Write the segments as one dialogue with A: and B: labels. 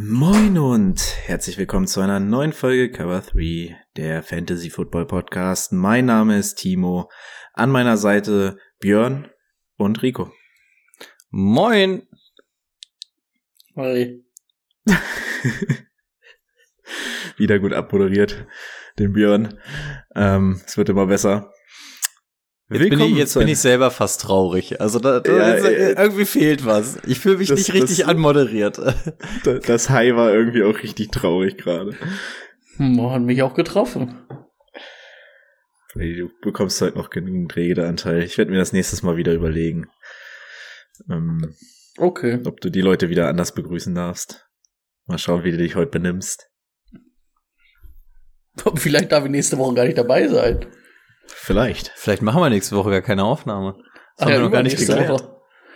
A: Moin und herzlich willkommen zu einer neuen Folge Cover 3, der Fantasy Football Podcast. Mein Name ist Timo, an meiner Seite Björn und Rico.
B: Moin!
C: Hi.
A: Wieder gut abmoderiert, den Björn. Ähm, es wird immer besser.
B: Jetzt bin, ich, jetzt bin ich selber fast traurig. Also da, da
A: Ja,
B: ist,
A: äh,
B: irgendwie fehlt was. Ich fühle mich
A: das-
B: nicht richtig
A: das-
B: anmoderiert.
A: Da- Das High war irgendwie auch richtig traurig gerade.
C: Hm, hat mich auch getroffen.
A: Du bekommst heute noch genügend Redeanteil. Ich werde mir das nächstes Mal wieder überlegen, ähm,
C: Okay.
A: ob du die Leute wieder anders begrüßen darfst. Mal schauen, wie du dich heute benimmst.
C: Vielleicht darf ich nächste Woche gar nicht dabei sein.
A: Vielleicht.
B: Vielleicht machen wir nächste Woche gar keine Aufnahme. Das
C: Ach
B: haben
C: ja,
B: wir noch gar nicht geklärt.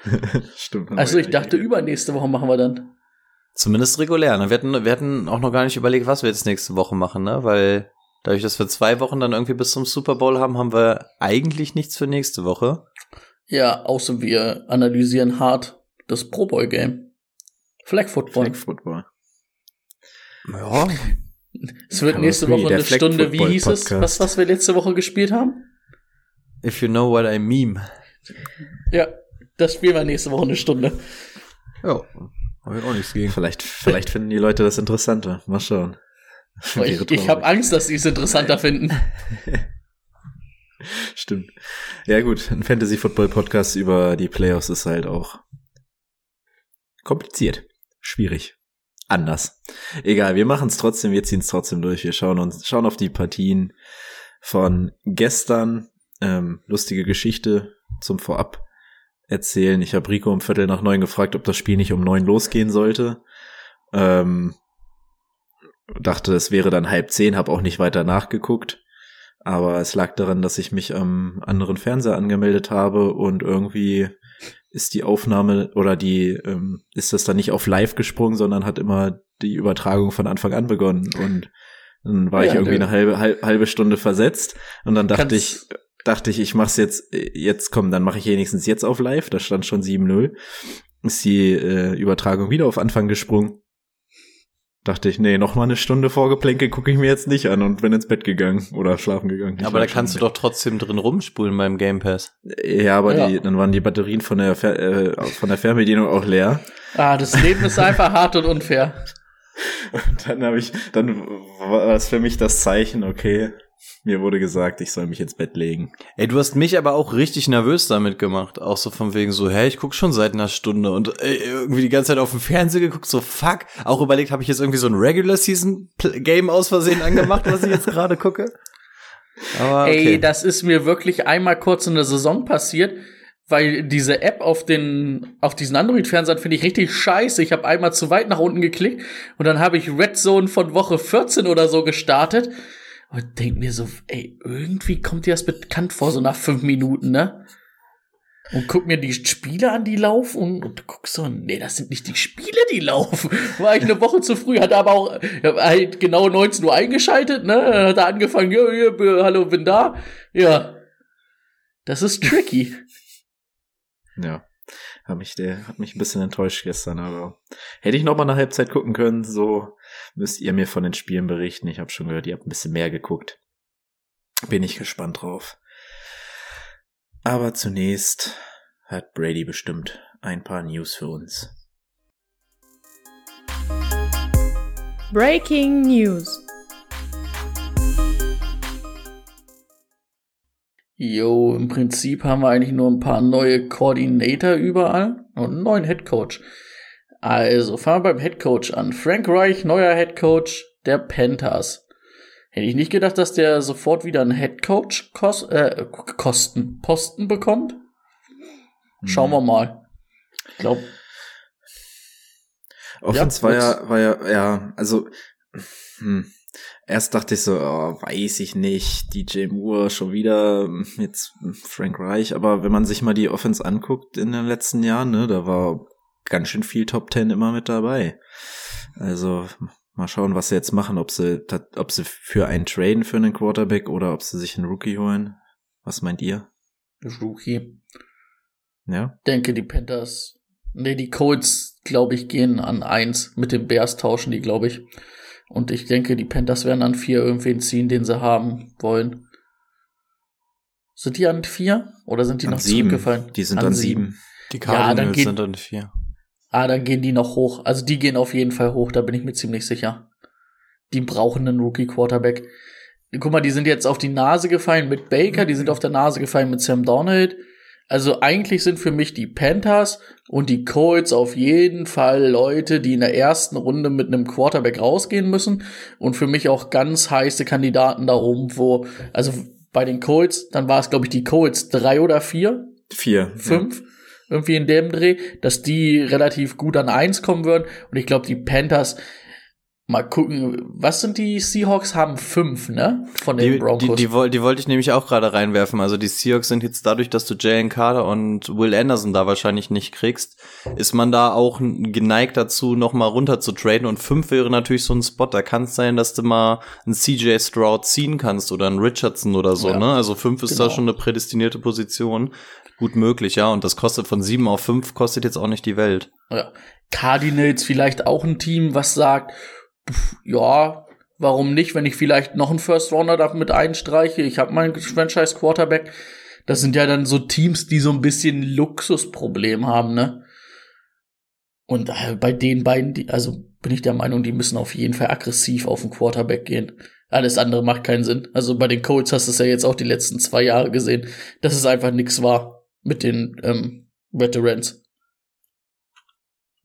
A: Stimmt.
C: Also ich dachte, übernächste Woche machen wir dann.
B: Zumindest regulär. Ne? Wir, hatten, wir hatten auch noch gar nicht überlegt, was wir jetzt nächste Woche machen, ne? Weil dadurch, dass wir zwei Wochen dann irgendwie bis zum Super Bowl haben, haben wir eigentlich nichts für nächste Woche.
C: Ja, außer wir analysieren hart das Pro Bowl Game. Flag Football.
A: Flag Football.
B: Ja.
C: Es wird nächste Woche eine
A: Flag
C: Stunde, wie hieß es, was, was wir letzte Woche gespielt haben?
B: If you know what I mean.
C: Ja, das spielen wir nächste Woche eine Stunde.
B: Ja. Habe ich auch nichts gegen.
A: Vielleicht, vielleicht finden die Leute das interessanter. Mal schauen.
C: Ich ich habe. Angst, dass sie es interessanter finden.
A: Stimmt. Ja gut, ein Fantasy Football Podcast über die Playoffs ist halt auch kompliziert, schwierig, anders. Egal, wir machen es trotzdem, wir ziehen es trotzdem durch. Wir schauen uns, schauen auf die Partien von gestern. Ähm, lustige Geschichte zum Vorab erzählen. Ich habe Rico um Viertel nach neun gefragt, ob das Spiel nicht um neun losgehen sollte. Ähm, dachte, es wäre dann halb zehn, habe auch nicht weiter nachgeguckt. Aber es lag daran, dass ich mich am anderen Fernseher angemeldet habe und irgendwie ist die Aufnahme oder die ähm, ist das dann nicht auf live gesprungen, sondern hat immer die Übertragung von Anfang an begonnen und dann war
C: Ja,
A: ich irgendwie eine halbe halbe, Stunde versetzt und dann dachte
C: Kannst-
A: ich dachte ich, ich mach's jetzt jetzt komm, dann mache ich wenigstens jetzt auf live, da stand schon 7-0. Ist die äh, Übertragung wieder auf Anfang gesprungen. Dachte ich, nee, noch mal eine Stunde Vorgeplänkel gucke ich mir jetzt nicht an und bin ins Bett gegangen oder schlafen gegangen. Ich
B: Aber da kannst du doch trotzdem drin rumspulen beim Game Pass.
A: ja, aber
C: Ja.
A: Die, dann waren die Batterien von der, Fer äh, von der Fernbedienung auch leer.
C: Ah, das Leben ist einfach hart und unfair.
A: Und dann habe ich, dann war es für mich das Zeichen, okay, mir wurde gesagt, ich soll mich ins Bett legen.
B: Ey, du hast mich aber auch richtig nervös damit gemacht. Auch so von wegen so, hä, ich guck schon seit einer Stunde und ey, irgendwie die ganze Zeit auf dem Fernseher geguckt, so fuck. Auch überlegt, habe ich jetzt irgendwie so ein Regular Season Game aus Versehen angemacht, was ich jetzt gerade gucke. Aber okay.
C: Ey, das ist mir wirklich einmal kurz in der Saison passiert, weil diese App auf den auf diesen Android-Fernsehern finde ich richtig scheiße. Ich habe einmal zu weit nach unten geklickt und dann habe ich Red Zone von Woche 14 oder so gestartet und denk mir so, ey, irgendwie kommt dir das bekannt vor, so nach fünf Minuten, ne? Und guck mir die Spiele an, die laufen und, und du guckst so, nee, das sind nicht die Spiele, die laufen. War ich eine Woche zu früh, hatte aber auch halt genau 19 Uhr eingeschaltet, ne? Dann hat er angefangen, ja, ja, hallo, bin da. Ja. Das ist tricky.
A: Ja. Hat mich, der hat mich ein bisschen enttäuscht gestern, aber hätte ich noch mal eine Halbzeit gucken können, so müsst ihr mir von den Spielen berichten. Ich habe schon gehört, ihr habt ein bisschen mehr geguckt. Bin ich gespannt drauf. Aber zunächst hat Brady bestimmt ein paar News für uns.
D: Breaking News.
C: Jo, im Prinzip haben wir eigentlich nur ein paar neue Koordinator überall und einen neuen Head Coach. Also fangen wir beim Head Coach an. Frank Reich, neuer Head Coach der Panthers. Hätte ich nicht gedacht, dass der sofort wieder einen Head Coach kos äh, Kosten Posten bekommt. Schauen wir mal. Ich glaube,
A: Offense
C: Ja,
A: war ja, war ja, ja, also hm. erst dachte ich so, oh, weiß ich nicht, DJ Moore schon wieder, hm, jetzt Frank Reich, aber wenn man sich mal die Offense anguckt in den letzten Jahren, ne, da war ganz schön viel Top Ten immer mit dabei. Also mal schauen, was sie jetzt machen, ob sie, ob sie für einen traden für einen Quarterback oder ob sie sich einen Rookie holen. Was meint ihr?
C: Rookie.
A: Ja?
C: Denke, die Panthers. Nee, die Colts, glaube ich, gehen an eins. Mit den Bears tauschen die, glaube ich. Und ich denke, die Panthers werden an vier irgendwen ziehen, den sie haben wollen. Sind die an vier? Oder sind die
A: An
C: noch
A: sieben.
C: zurückgefallen?
A: Die sind an sieben.
B: Die
C: Ja, dann
B: Cardinals
C: geht-
B: sind dann vier.
C: Ah, dann gehen die noch hoch. Also die gehen auf jeden Fall hoch, da bin ich mir ziemlich sicher. Die brauchen einen Rookie-Quarterback. Guck mal, die sind jetzt auf die Nase gefallen mit Baker, die sind auf der Nase gefallen mit Sam Donald. Also eigentlich sind für mich die Panthers und die Colts auf jeden Fall Leute, die in der ersten Runde mit einem Quarterback rausgehen müssen und für mich auch ganz heiße Kandidaten da oben, wo, also bei den Colts, dann war es glaube ich die Colts drei oder vier,
A: Vier.
C: fünf, irgendwie in dem Dreh, dass die relativ gut an eins kommen würden. Und ich glaube, die Panthers, mal gucken, was sind die Seahawks? Haben fünf, ne? Von den
B: Die, die,
C: Broncos.
B: die, woll- die wollte ich nämlich auch gerade reinwerfen. Also die Seahawks sind jetzt dadurch, dass du Jalen Carter und Will Anderson da wahrscheinlich nicht kriegst, ist man da auch geneigt dazu, noch mal runter zu traden. Und fünf wäre natürlich so ein Spot. Da kann es sein, dass du mal einen CJ Stroud ziehen kannst oder einen Richardson oder so.
C: Ja.
B: Ne? Also fünf ist da
C: Genau.
B: schon eine prädestinierte Position. Gut möglich, ja. Und das kostet von sieben auf fünf kostet jetzt auch nicht die Welt.
C: ja. Cardinals vielleicht auch ein Team, was sagt, pff, ja, warum nicht, wenn ich vielleicht noch einen First Rounder damit einstreiche? Ich habe meinen Franchise Quarterback. Das sind ja dann so Teams, die so ein bisschen Luxusproblem haben, ne? Und äh, bei den beiden, die, also bin ich der Meinung, die müssen auf jeden Fall aggressiv auf den Quarterback gehen. Alles andere macht keinen Sinn. Also bei den Colts hast du es ja jetzt auch die letzten zwei Jahre gesehen, dass es einfach nichts war mit den ähm, Veterans.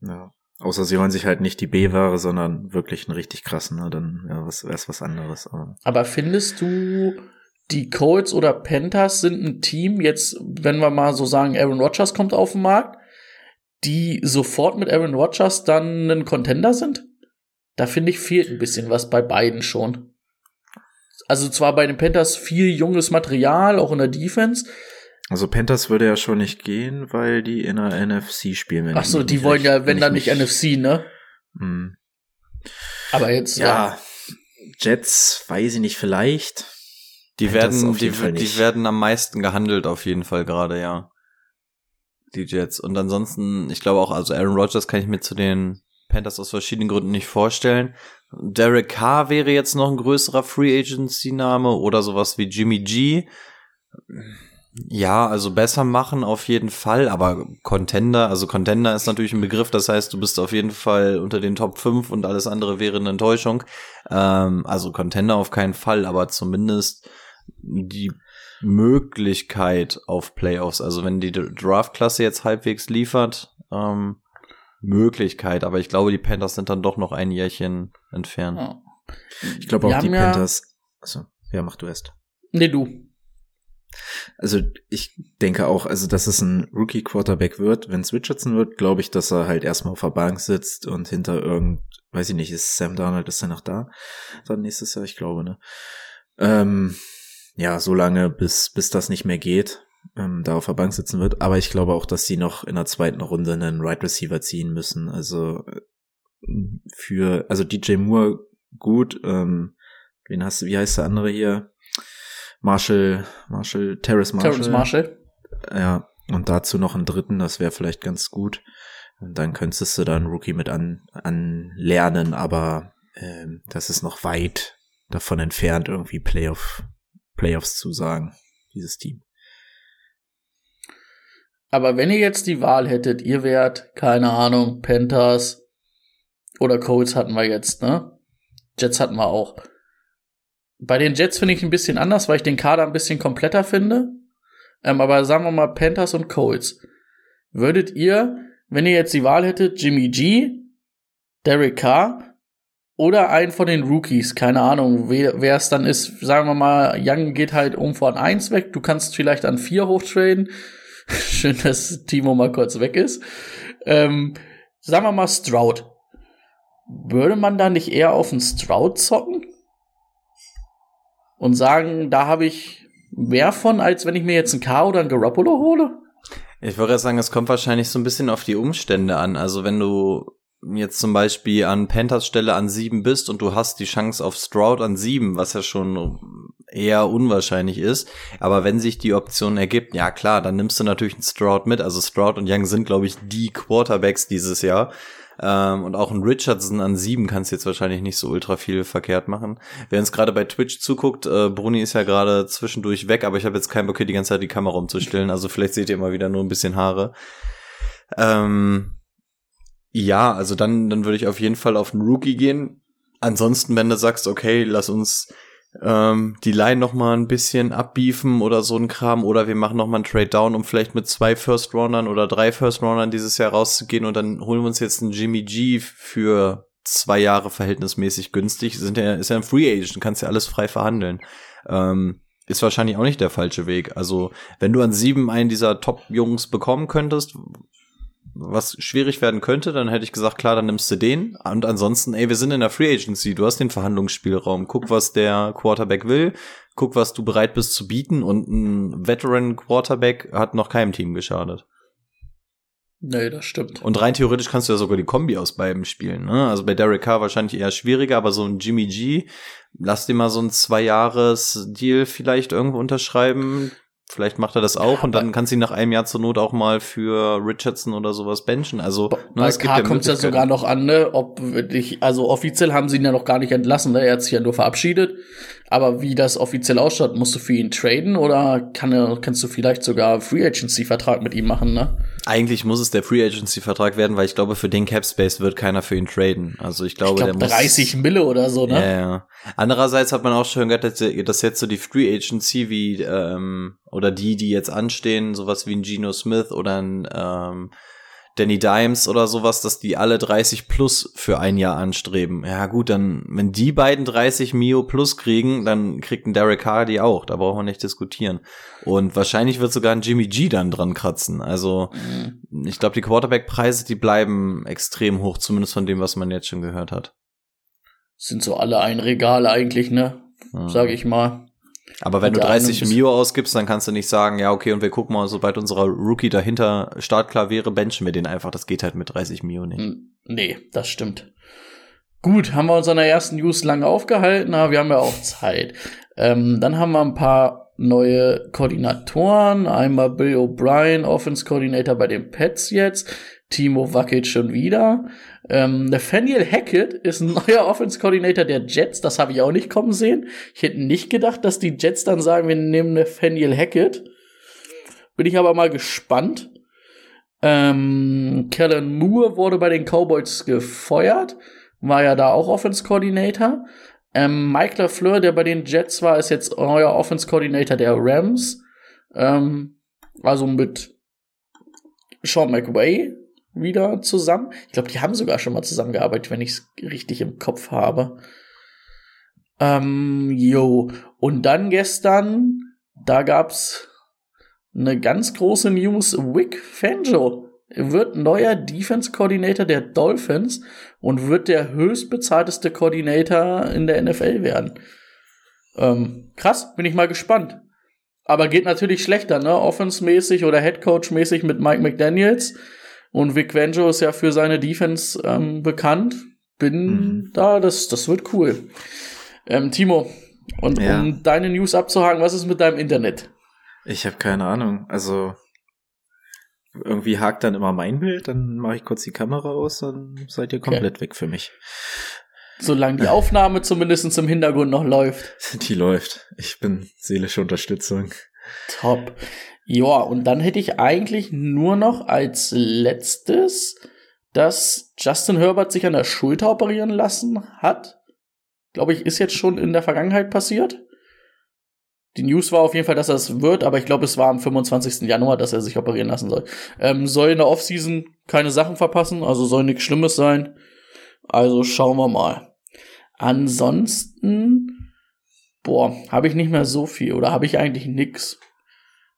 A: Ja. Außer sie holen sich halt nicht die B-Ware, sondern wirklich einen richtig krassen, ne? Dann ja, was wär's was anderes. Aber
C: Aber findest du, die Colts oder Panthers sind ein Team, jetzt, wenn wir mal so sagen, Aaron Rodgers kommt auf den Markt, die sofort mit Aaron Rodgers dann ein Contender sind? Da finde ich, fehlt ein bisschen was bei beiden schon. Also zwar bei den Panthers viel junges Material, auch in der Defense.
A: Also Panthers würde ja schon nicht gehen, weil die in der NFC spielen. wenn
C: Ach so, die wollen
A: recht-
C: ja, wenn dann nicht NFC, ne?
A: Hm.
C: Aber jetzt, ja.
A: Ja, Jets, weiß ich nicht, vielleicht.
B: Die
A: Panthers
B: werden, die, die werden am meisten gehandelt auf jeden Fall gerade, ja. Die Jets. Und ansonsten, ich glaube auch, also Aaron Rodgers kann ich mir zu den Panthers aus verschiedenen Gründen nicht vorstellen. Derek Carr wäre jetzt noch ein größerer Free Agency Name oder sowas wie Jimmy G. Ja, also besser machen auf jeden Fall, aber Contender, also Contender ist natürlich ein Begriff, das heißt, du bist auf jeden Fall unter den Top 5 und alles andere wäre eine Enttäuschung. Ähm, also Contender auf keinen Fall, aber zumindest die Möglichkeit auf Playoffs. Also wenn die Draftklasse jetzt halbwegs liefert, ähm, Möglichkeit, aber ich glaube, die Panthers sind dann doch noch ein Jährchen entfernt.
C: Ja.
A: Ich glaube auch die
C: haben ja-
A: Panthers. Also, ja, mach du erst.
C: Nee, du.
A: Also ich denke auch, also dass es ein Rookie-Quarterback wird. Wenn es Richardson wird, glaube ich, dass er halt erstmal auf der Bank sitzt und hinter irgend, weiß ich nicht, ist Sam Darnold, ist er noch da? Dann nächstes Jahr, ich glaube, ne? Ähm, ja, so lange, bis, bis das nicht mehr geht, ähm, da auf der Bank sitzen wird. Aber ich glaube auch, dass sie noch in der zweiten Runde einen Right Receiver ziehen müssen. Also äh, für, also DJ Moore gut, ähm, wen hast du, wie heißt der andere hier? Marshall, Marshall, Terrace Marshall.
C: Terrence Marshall.
A: Ja, und dazu noch einen dritten, das wäre vielleicht ganz gut. Und dann könntest du da einen Rookie mit an, anlernen, aber ähm, das ist noch weit davon entfernt, irgendwie Playoff, Playoffs zu sagen, dieses Team.
C: Aber wenn ihr jetzt die Wahl hättet, ihr wärt, keine Ahnung, Panthers oder Colts hatten wir jetzt, ne? Jets hatten wir auch. Bei den Jets finde ich ein bisschen anders, weil ich den Kader ein bisschen kompletter finde. Ähm, aber sagen wir mal Panthers und Colts. Würdet ihr, wenn ihr jetzt die Wahl hättet, Jimmy G, Derek Carr oder einen von den Rookies, keine Ahnung, wer es dann ist, sagen wir mal, Young geht halt um von 1 weg, du kannst vielleicht an 4 hochtraden. Schön, dass Timo mal kurz weg ist. Ähm, sagen wir mal Stroud. würde man da nicht eher auf den Stroud zocken? Und sagen, da habe ich mehr von, als wenn ich mir jetzt ein K oder ein Garoppolo hole?
B: Ich würde sagen, es kommt wahrscheinlich so ein bisschen auf die Umstände an. Also wenn du jetzt zum Beispiel an Panthers Stelle an sieben bist und du hast die Chance auf Stroud an sieben, was ja schon eher unwahrscheinlich ist. Aber wenn sich die Option ergibt, ja klar, dann nimmst du natürlich einen Stroud mit. Also Stroud und Young sind, glaube ich, die Quarterbacks dieses Jahr. Ähm, und auch ein Richardson an sieben kannst jetzt wahrscheinlich nicht so ultra viel verkehrt machen. Wer uns gerade bei Twitch zuguckt, äh, Bruni ist ja gerade zwischendurch weg, aber ich habe jetzt keinen Bock, hier die ganze Zeit die Kamera umzustellen. Also vielleicht seht ihr immer wieder nur ein bisschen Haare. Ähm, ja, also dann, dann würde ich auf jeden Fall auf einen Rookie gehen. Ansonsten, wenn du sagst, okay, lass uns ähm, die Line noch mal ein bisschen abbiefen oder so ein Kram oder wir machen noch mal einen Trade Down, um vielleicht mit zwei First Roundern oder drei First Roundern dieses Jahr rauszugehen und dann holen wir uns jetzt einen Jimmy G für zwei Jahre verhältnismäßig günstig. Sind ja, ist ja ein Free Agent, kannst ja alles frei verhandeln. Ähm, ist wahrscheinlich auch nicht der falsche Weg. Also, wenn du an sieben einen dieser Top-Jungs bekommen könntest, was schwierig werden könnte, dann hätte ich gesagt, klar, dann nimmst du den. Und ansonsten, ey, wir sind in der Free Agency, du hast den Verhandlungsspielraum. Guck, was der Quarterback will, guck, was du bereit bist zu bieten. Und ein Veteran Quarterback hat noch keinem Team geschadet.
C: Nee, das stimmt.
B: Und rein theoretisch kannst du ja sogar die Kombi aus beiden spielen. Ne? Also bei Derek Carr wahrscheinlich eher schwieriger, aber so ein Jimmy G, lass dir mal so ein Zwei-Jahres-Deal vielleicht irgendwo unterschreiben. Vielleicht macht er das auch ja, und dann kannst du ihn nach einem Jahr zur Not auch mal für Richardson oder sowas benchen. Also
C: ne, bei K kommt ja sogar noch an, ne, ob wirklich, also offiziell haben sie ihn ja noch gar nicht entlassen, ne? Er hat sich ja nur verabschiedet. Aber wie das offiziell ausschaut, musst du für ihn traden oder kann er, kannst du vielleicht sogar Free Agency Vertrag mit ihm machen, ne?
B: Eigentlich muss es der Free Agency Vertrag werden, weil ich glaube, für den Cap Space wird keiner für ihn traden. Also ich glaube, ich glaub,
C: der 30 muss 30 Mille oder so, ne?
B: Ja, ja. Andererseits hat man auch schon gehört, dass jetzt so die Free Agency wie ähm, oder die, die jetzt anstehen, sowas wie ein Geno Smith oder ein ähm, Danny Dimes oder sowas, dass die alle 30 plus für ein Jahr anstreben. Ja gut, dann, wenn die beiden 30 Mio plus kriegen, dann kriegt ein Derek Hardy auch. Da brauchen wir nicht diskutieren. Und wahrscheinlich wird sogar ein Jimmy G dann dran kratzen. Also, mhm. ich glaube, die Quarterback-Preise, die bleiben extrem hoch, zumindest von dem, was man jetzt schon gehört hat.
C: Sind so alle ein Regal eigentlich, ne? Mhm. Sag ich mal.
B: Aber wenn du 30 Mio ausgibst, dann kannst du nicht sagen, ja, okay, und wir gucken mal, sobald unser Rookie dahinter startklar wäre, benchen wir den einfach. Das geht halt mit 30 Mio nicht. Hm,
C: nee, das stimmt. Gut, haben wir uns an der ersten News lange aufgehalten, aber wir haben ja auch Zeit. Ähm, dann haben wir ein paar neue Koordinatoren. Einmal Bill O'Brien, Offense Coordinator bei den Pets jetzt. Timo wackelt schon wieder. Ähm, Nathaniel Hackett ist ein neuer Offense Coordinator der Jets. Das habe ich auch nicht kommen sehen. Ich hätte nicht gedacht, dass die Jets dann sagen, wir nehmen Nathaniel Hackett. Bin ich aber mal gespannt. Ähm, Kellen Moore wurde bei den Cowboys gefeuert. War ja da auch Offense Coordinator. Ähm, Mike LaFleur, der bei den Jets war, ist jetzt neuer Offense Coordinator der Rams. Ähm, also mit Sean McWay wieder zusammen. Ich glaube, die haben sogar schon mal zusammengearbeitet, wenn ich es richtig im Kopf habe. Ähm, jo. Und dann gestern, da gab's eine ganz große News. Wick Fangio wird neuer Defense Coordinator der Dolphins und wird der höchstbezahlteste Coordinator in der NFL werden. Ähm, krass, bin ich mal gespannt. Aber geht natürlich schlechter, ne? Offense-mäßig oder Headcoach-mäßig mit Mike McDaniels. Und Vic Venjo ist ja für seine Defense ähm, bekannt. Bin mhm. da, das, das wird cool. Ähm, Timo, und ja. um deine News abzuhaken, was ist mit deinem Internet?
A: Ich habe keine Ahnung. Also irgendwie hakt dann immer mein Bild, dann mache ich kurz die Kamera aus, dann seid ihr komplett okay. weg für mich.
C: Solange die Aufnahme zumindest im Hintergrund noch läuft.
A: Die läuft. Ich bin seelische Unterstützung.
C: Top. Ja, und dann hätte ich eigentlich nur noch als letztes, dass Justin Herbert sich an der Schulter operieren lassen hat. Glaube ich, ist jetzt schon in der Vergangenheit passiert. Die News war auf jeden Fall, dass es wird, aber ich glaube, es war am 25. Januar, dass er sich operieren lassen soll. Ähm, soll in der Offseason keine Sachen verpassen, also soll nichts Schlimmes sein. Also schauen wir mal. Ansonsten, boah, habe ich nicht mehr so viel oder habe ich eigentlich nix.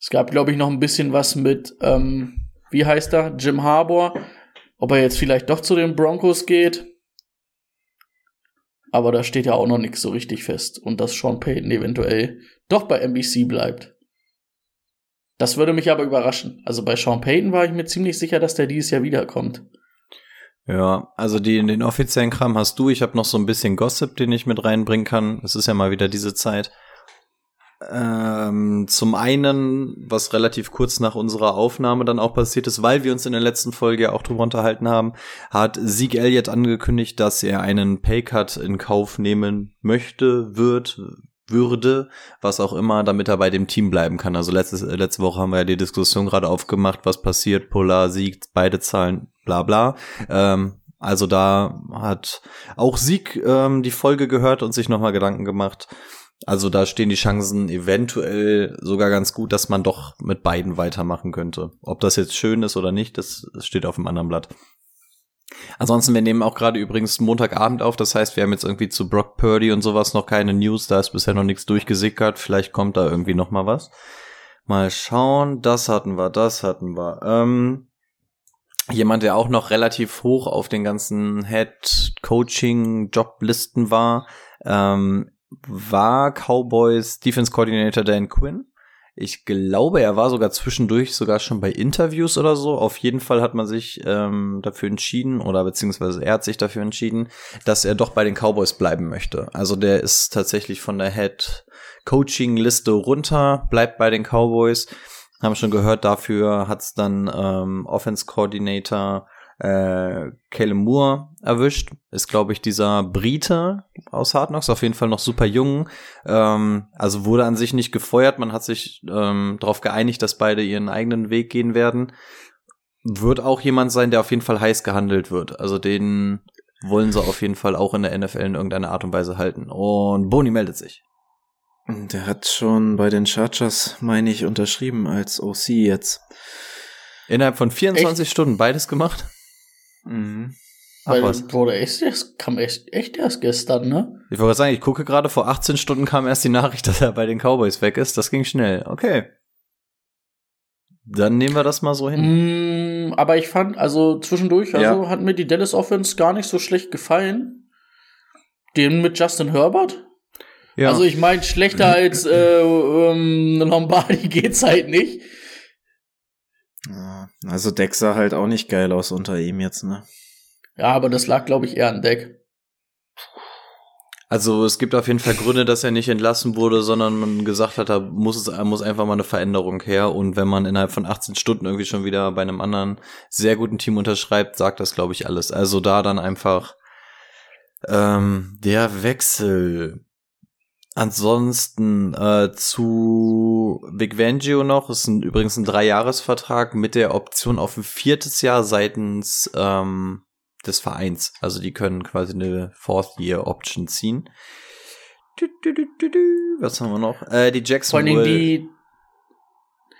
C: Es gab, glaube ich, noch ein bisschen was mit, ähm, wie heißt er, Jim Harbour, ob er jetzt vielleicht doch zu den Broncos geht. Aber da steht ja auch noch nichts so richtig fest. Und dass Sean Payton eventuell doch bei NBC bleibt. Das würde mich aber überraschen. Also bei Sean Payton war ich mir ziemlich sicher, dass der dieses Jahr wiederkommt.
B: Ja, also die, den offiziellen Kram hast du. Ich habe noch so ein bisschen Gossip, den ich mit reinbringen kann. Es ist ja mal wieder diese Zeit. Ähm, zum einen, was relativ kurz nach unserer Aufnahme dann auch passiert ist, weil wir uns in der letzten Folge ja auch drüber unterhalten haben, hat Sieg Elliott angekündigt, dass er einen Paycut in Kauf nehmen möchte, wird, würde, was auch immer, damit er bei dem Team bleiben kann. Also letztes, letzte Woche haben wir ja die Diskussion gerade aufgemacht, was passiert, Polar siegt, beide Zahlen, bla bla. Ähm, also da hat auch Sieg ähm, die Folge gehört und sich nochmal Gedanken gemacht. Also da stehen die Chancen eventuell sogar ganz gut, dass man doch mit beiden weitermachen könnte. Ob das jetzt schön ist oder nicht, das, das steht auf dem anderen Blatt. Ansonsten, wir nehmen auch gerade übrigens Montagabend auf, das heißt, wir haben jetzt irgendwie zu Brock Purdy und sowas noch keine News, da ist bisher noch nichts durchgesickert, vielleicht kommt da irgendwie noch mal was. Mal schauen, das hatten wir, das hatten wir. Ähm, jemand, der auch noch relativ hoch auf den ganzen Head-Coaching-Joblisten war, ähm, war Cowboys Defense Coordinator Dan Quinn. Ich glaube, er war sogar zwischendurch sogar schon bei Interviews oder so. Auf jeden Fall hat man sich ähm, dafür entschieden, oder beziehungsweise er hat sich dafür entschieden, dass er doch bei den Cowboys bleiben möchte. Also der ist tatsächlich von der Head Coaching Liste runter, bleibt bei den Cowboys. Haben schon gehört, dafür hat's dann ähm, Offense Coordinator äh, Caleb Moore erwischt. Ist, glaube ich, dieser Brite aus Hard Knocks, auf jeden Fall noch super jung. Ähm, also wurde an sich nicht gefeuert. Man hat sich ähm, darauf geeinigt, dass beide ihren eigenen Weg gehen werden. Wird auch jemand sein, der auf jeden Fall heiß gehandelt wird. Also den wollen sie auf jeden Fall auch in der NFL in irgendeiner Art und Weise halten. Und Boni meldet sich.
A: Der hat schon bei den Chargers, meine ich, unterschrieben als OC jetzt.
B: Innerhalb von 24 Echt? Stunden beides gemacht?
C: Mhm. Ach, Weil was? wurde echt, das kam echt, echt erst gestern, ne?
B: Ich wollte sagen, ich gucke gerade, vor 18 Stunden kam erst die Nachricht, dass er bei den Cowboys weg ist. Das ging schnell. Okay. Dann nehmen wir das mal so
C: hin. Mm, aber ich fand, also zwischendurch, also ja. hat mir die Dallas Offense gar nicht so schlecht gefallen. Den mit Justin Herbert? Ja. Also ich meine, schlechter als äh, ähm, Lombardi geht's halt nicht.
A: Also Deck sah halt auch nicht geil aus unter ihm jetzt, ne?
C: Ja, aber das lag, glaube ich, eher an Deck.
B: Also es gibt auf jeden Fall Gründe, dass er nicht entlassen wurde, sondern man gesagt hat, da muss es muss einfach mal eine Veränderung her. Und wenn man innerhalb von 18 Stunden irgendwie schon wieder bei einem anderen sehr guten Team unterschreibt, sagt das, glaube ich, alles. Also da dann einfach ähm, der Wechsel Ansonsten äh, zu Big Vangio noch, ist ein, übrigens ein Dreijahresvertrag mit der Option auf ein viertes Jahr seitens ähm, des Vereins. Also die können quasi eine Fourth-Year-Option ziehen. Du, du, du, Was haben wir noch? Äh, die Jackson.
C: Vor allem die,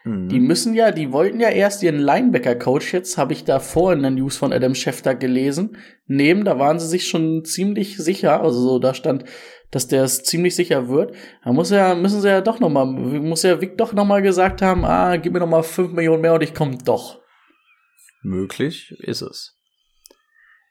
C: die mhm. müssen ja, die wollten ja erst ihren Linebacker-Coach, jetzt habe ich da vorhin eine News von Adam Schefter gelesen, nehmen, da waren sie sich schon ziemlich sicher, also so, da stand, dass der es ziemlich sicher wird. Da muss ja, müssen sie ja doch noch mal, muss ja Vic doch noch mal gesagt haben, ah, gib mir noch mal fünf Millionen mehr und ich komme doch.
B: Möglich ist es.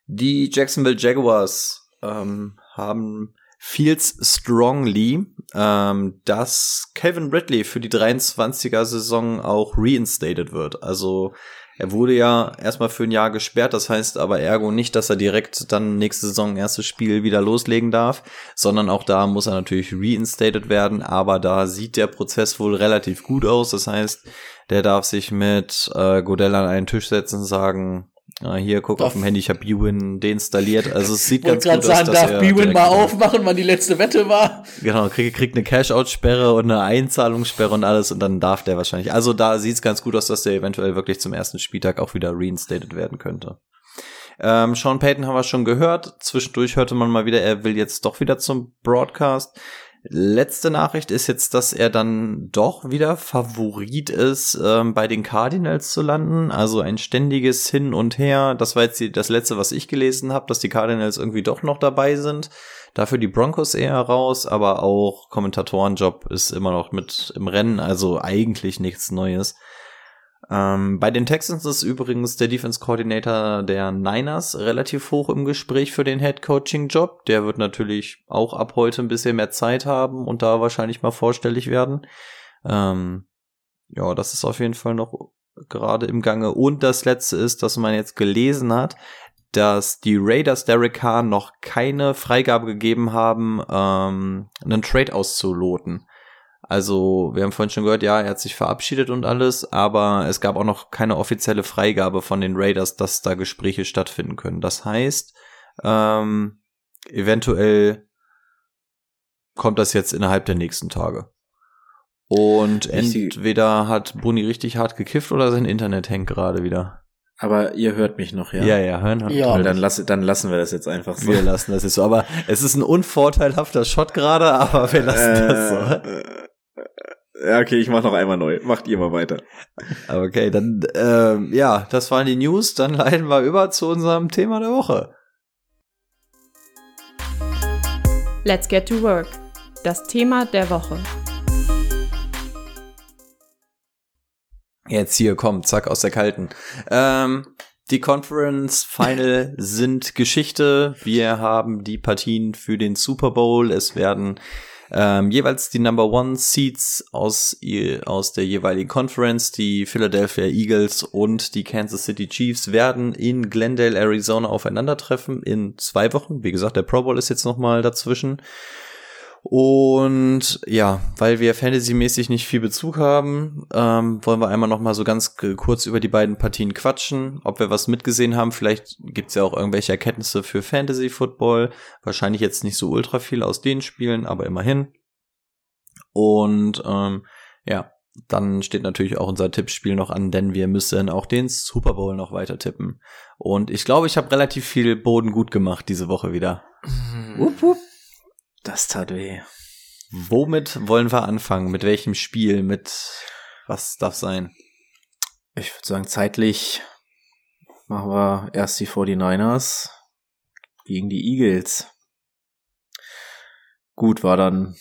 B: Die Jacksonville Jaguars ähm, haben feels strongly, ähm, dass Kevin Ridley für die 23er Saison auch reinstated wird. Also er wurde ja erstmal für ein Jahr gesperrt, das heißt aber ergo nicht, dass er direkt dann nächste Saison erstes Spiel wieder loslegen darf, sondern auch da muss er natürlich reinstated werden, aber da sieht der Prozess wohl relativ gut aus. Das heißt, der darf sich mit äh, Godell an einen Tisch setzen und sagen, Ah, hier, guck darf, auf dem Handy, ich habe Bwin deinstalliert. Also es sieht ganz gut
C: sagen, aus. Dass darf Bwin mal aufmachen, wann die letzte Wette war?
B: Genau, kriegt krieg eine Cash-Out-Sperre und eine Einzahlungssperre und alles und dann darf der wahrscheinlich. Also da sieht's ganz gut aus, dass der eventuell wirklich zum ersten Spieltag auch wieder reinstated werden könnte. Ähm, Sean Payton haben wir schon gehört. Zwischendurch hörte man mal wieder, er will jetzt doch wieder zum Broadcast. Letzte Nachricht ist jetzt, dass er dann doch wieder Favorit ist, ähm, bei den Cardinals zu landen. Also ein ständiges Hin und Her. Das war jetzt die, das letzte, was ich gelesen habe, dass die Cardinals irgendwie doch noch dabei sind. Dafür die Broncos eher raus, aber auch Kommentatorenjob ist immer noch mit im Rennen, also eigentlich nichts Neues. Ähm, bei den Texans ist übrigens der Defense Coordinator der Niners relativ hoch im Gespräch für den Head Coaching Job. Der wird natürlich auch ab heute ein bisschen mehr Zeit haben und da wahrscheinlich mal vorstellig werden. Ähm, ja, das ist auf jeden Fall noch gerade im Gange. Und das letzte ist, dass man jetzt gelesen hat, dass die Raiders Derek Carr noch keine Freigabe gegeben haben, ähm, einen Trade auszuloten. Also, wir haben vorhin schon gehört, ja, er hat sich verabschiedet und alles, aber es gab auch noch keine offizielle Freigabe von den Raiders, dass da Gespräche stattfinden können. Das heißt, ähm, eventuell kommt das jetzt innerhalb der nächsten Tage. Und entweder hat Boni richtig hart gekifft oder sein Internet hängt gerade wieder.
A: Aber ihr hört mich noch, ja?
B: Ja, ja, hören. hören.
C: Ja.
A: Toll, dann, lass, dann lassen wir das jetzt einfach so.
B: Wir lassen das jetzt so. Aber es ist ein unvorteilhafter Shot gerade, aber wir lassen das so.
A: Äh, äh, okay, ich mach noch einmal neu. Macht ihr mal weiter.
B: Okay, dann, ähm, ja, das waren die News. Dann leiten wir über zu unserem Thema der Woche.
E: Let's get to work. Das Thema der Woche.
B: Jetzt hier, komm, zack, aus der kalten. Ähm, die Conference Final sind Geschichte. Wir haben die Partien für den Super Bowl. Es werden ähm, jeweils die Number One Seeds aus, aus der jeweiligen Conference, die Philadelphia Eagles und die Kansas City Chiefs werden in Glendale, Arizona aufeinandertreffen in zwei Wochen. Wie gesagt, der Pro Bowl ist jetzt noch mal dazwischen. Und ja, weil wir fantasymäßig nicht viel Bezug haben, ähm, wollen wir einmal noch mal so ganz kurz über die beiden Partien quatschen, ob wir was mitgesehen haben. Vielleicht gibt's ja auch irgendwelche Erkenntnisse für Fantasy Football. Wahrscheinlich jetzt nicht so ultra viel aus den Spielen, aber immerhin. Und ähm, ja, dann steht natürlich auch unser Tippspiel noch an, denn wir müssen auch den Super Bowl noch weiter tippen. Und ich glaube, ich habe relativ viel Boden gut gemacht diese Woche wieder. Wupp, wupp.
A: Das tat weh.
B: Womit wollen wir anfangen? Mit welchem Spiel? Mit was darf sein?
A: Ich würde sagen, zeitlich machen wir erst die 49ers gegen die Eagles. Gut, war dann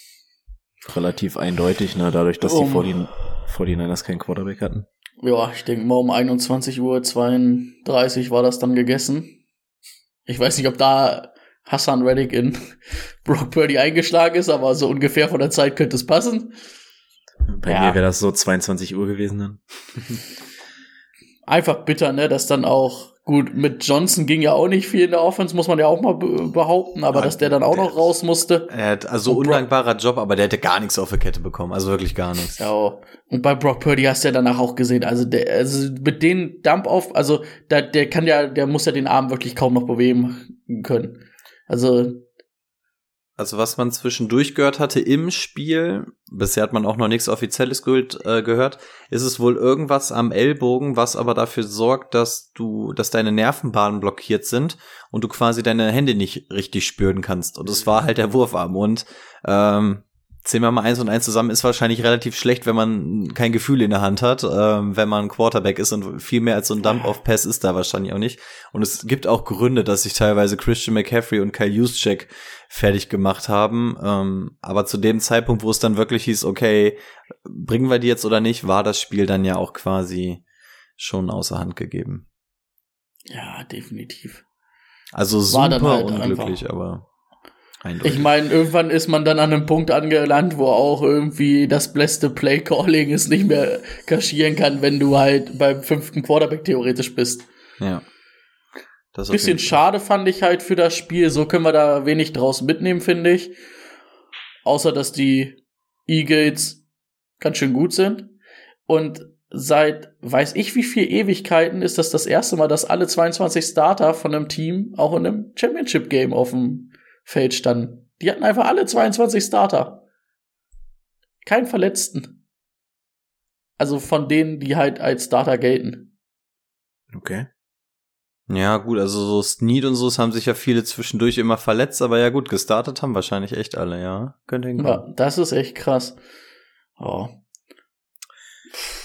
A: relativ eindeutig, ne, dadurch, dass die
C: Um.
A: 40 49ers keinen Quarterback hatten.
C: Ja, ich denke mal um 21 Uhr 32 war das dann gegessen. Ich weiß nicht, ob da Hassan Reddick in Brock Purdy eingeschlagen ist, aber so ungefähr von der Zeit könnte es passen.
A: Bei
C: Ja.
A: mir wäre das so 22 Uhr gewesen dann.
C: Einfach bitter, ne, dass dann auch gut mit Johnson ging ja auch nicht viel in der Offense, muss man ja auch mal be behaupten, aber
B: Ja,
C: dass der dann auch
B: der-
C: noch raus musste.
B: Er hat also
C: Und Brock-
B: undankbarer Job, aber der hätte gar nichts auf der Kette bekommen. Also wirklich gar nichts.
C: Ja, und bei Brock Purdy hast du ja danach auch gesehen, also der, also mit den Dump auf, also da, der kann ja, der muss ja den Arm wirklich kaum noch bewegen können. Also
B: Also was man zwischendurch gehört hatte im Spiel, bisher hat man auch noch nichts Offizielles gehört, äh, gehört, ist es wohl irgendwas am Ellbogen, was aber dafür sorgt, dass du, dass deine Nervenbahnen blockiert sind und du quasi deine Hände nicht richtig spüren kannst. Und es war halt der Wurfarm. Und ähm, zählen wir mal eins und eins zusammen, ist wahrscheinlich relativ schlecht, wenn man kein Gefühl in der Hand hat, ähm, wenn man Quarterback ist und viel mehr als so ein Dump-Off-Pass ist da wahrscheinlich auch nicht. Und es gibt auch Gründe, dass sich teilweise Christian McCaffrey und Kyle Juszczyk fertig gemacht haben. Ähm, aber zu dem Zeitpunkt, wo es dann wirklich hieß, okay, bringen wir die jetzt oder nicht, war das Spiel dann ja auch quasi schon außer Hand gegeben.
C: ja, definitiv.
B: Also
C: War dann
B: super
C: halt
B: unglücklich, aber eindeutig.
C: Ich meine, irgendwann ist man dann an einem Punkt angelangt, wo auch irgendwie das beste Play Calling es nicht mehr kaschieren kann, wenn du halt beim fünften Quarterback theoretisch bist.
B: ja. Das
C: Bisschen schade fand ich halt für das Spiel. So können wir da wenig draus mitnehmen, finde ich. Außer, dass die Eagles ganz schön gut sind. Und seit weiß ich wie viel Ewigkeiten ist das das erste Mal, dass alle 22 Starter von einem Team auch in einem Championship Game auf dem Feld standen. Die hatten einfach alle 22 Starter. Kein Verletzten. Also von denen, die halt als Starter gelten.
A: Okay.
B: Ja, gut, also so Snead und so es haben sich ja viele zwischendurch immer verletzt, aber ja gut, gestartet haben wahrscheinlich echt alle, ja. Könnte hinkommen.
C: Ja, das ist echt krass. Oh.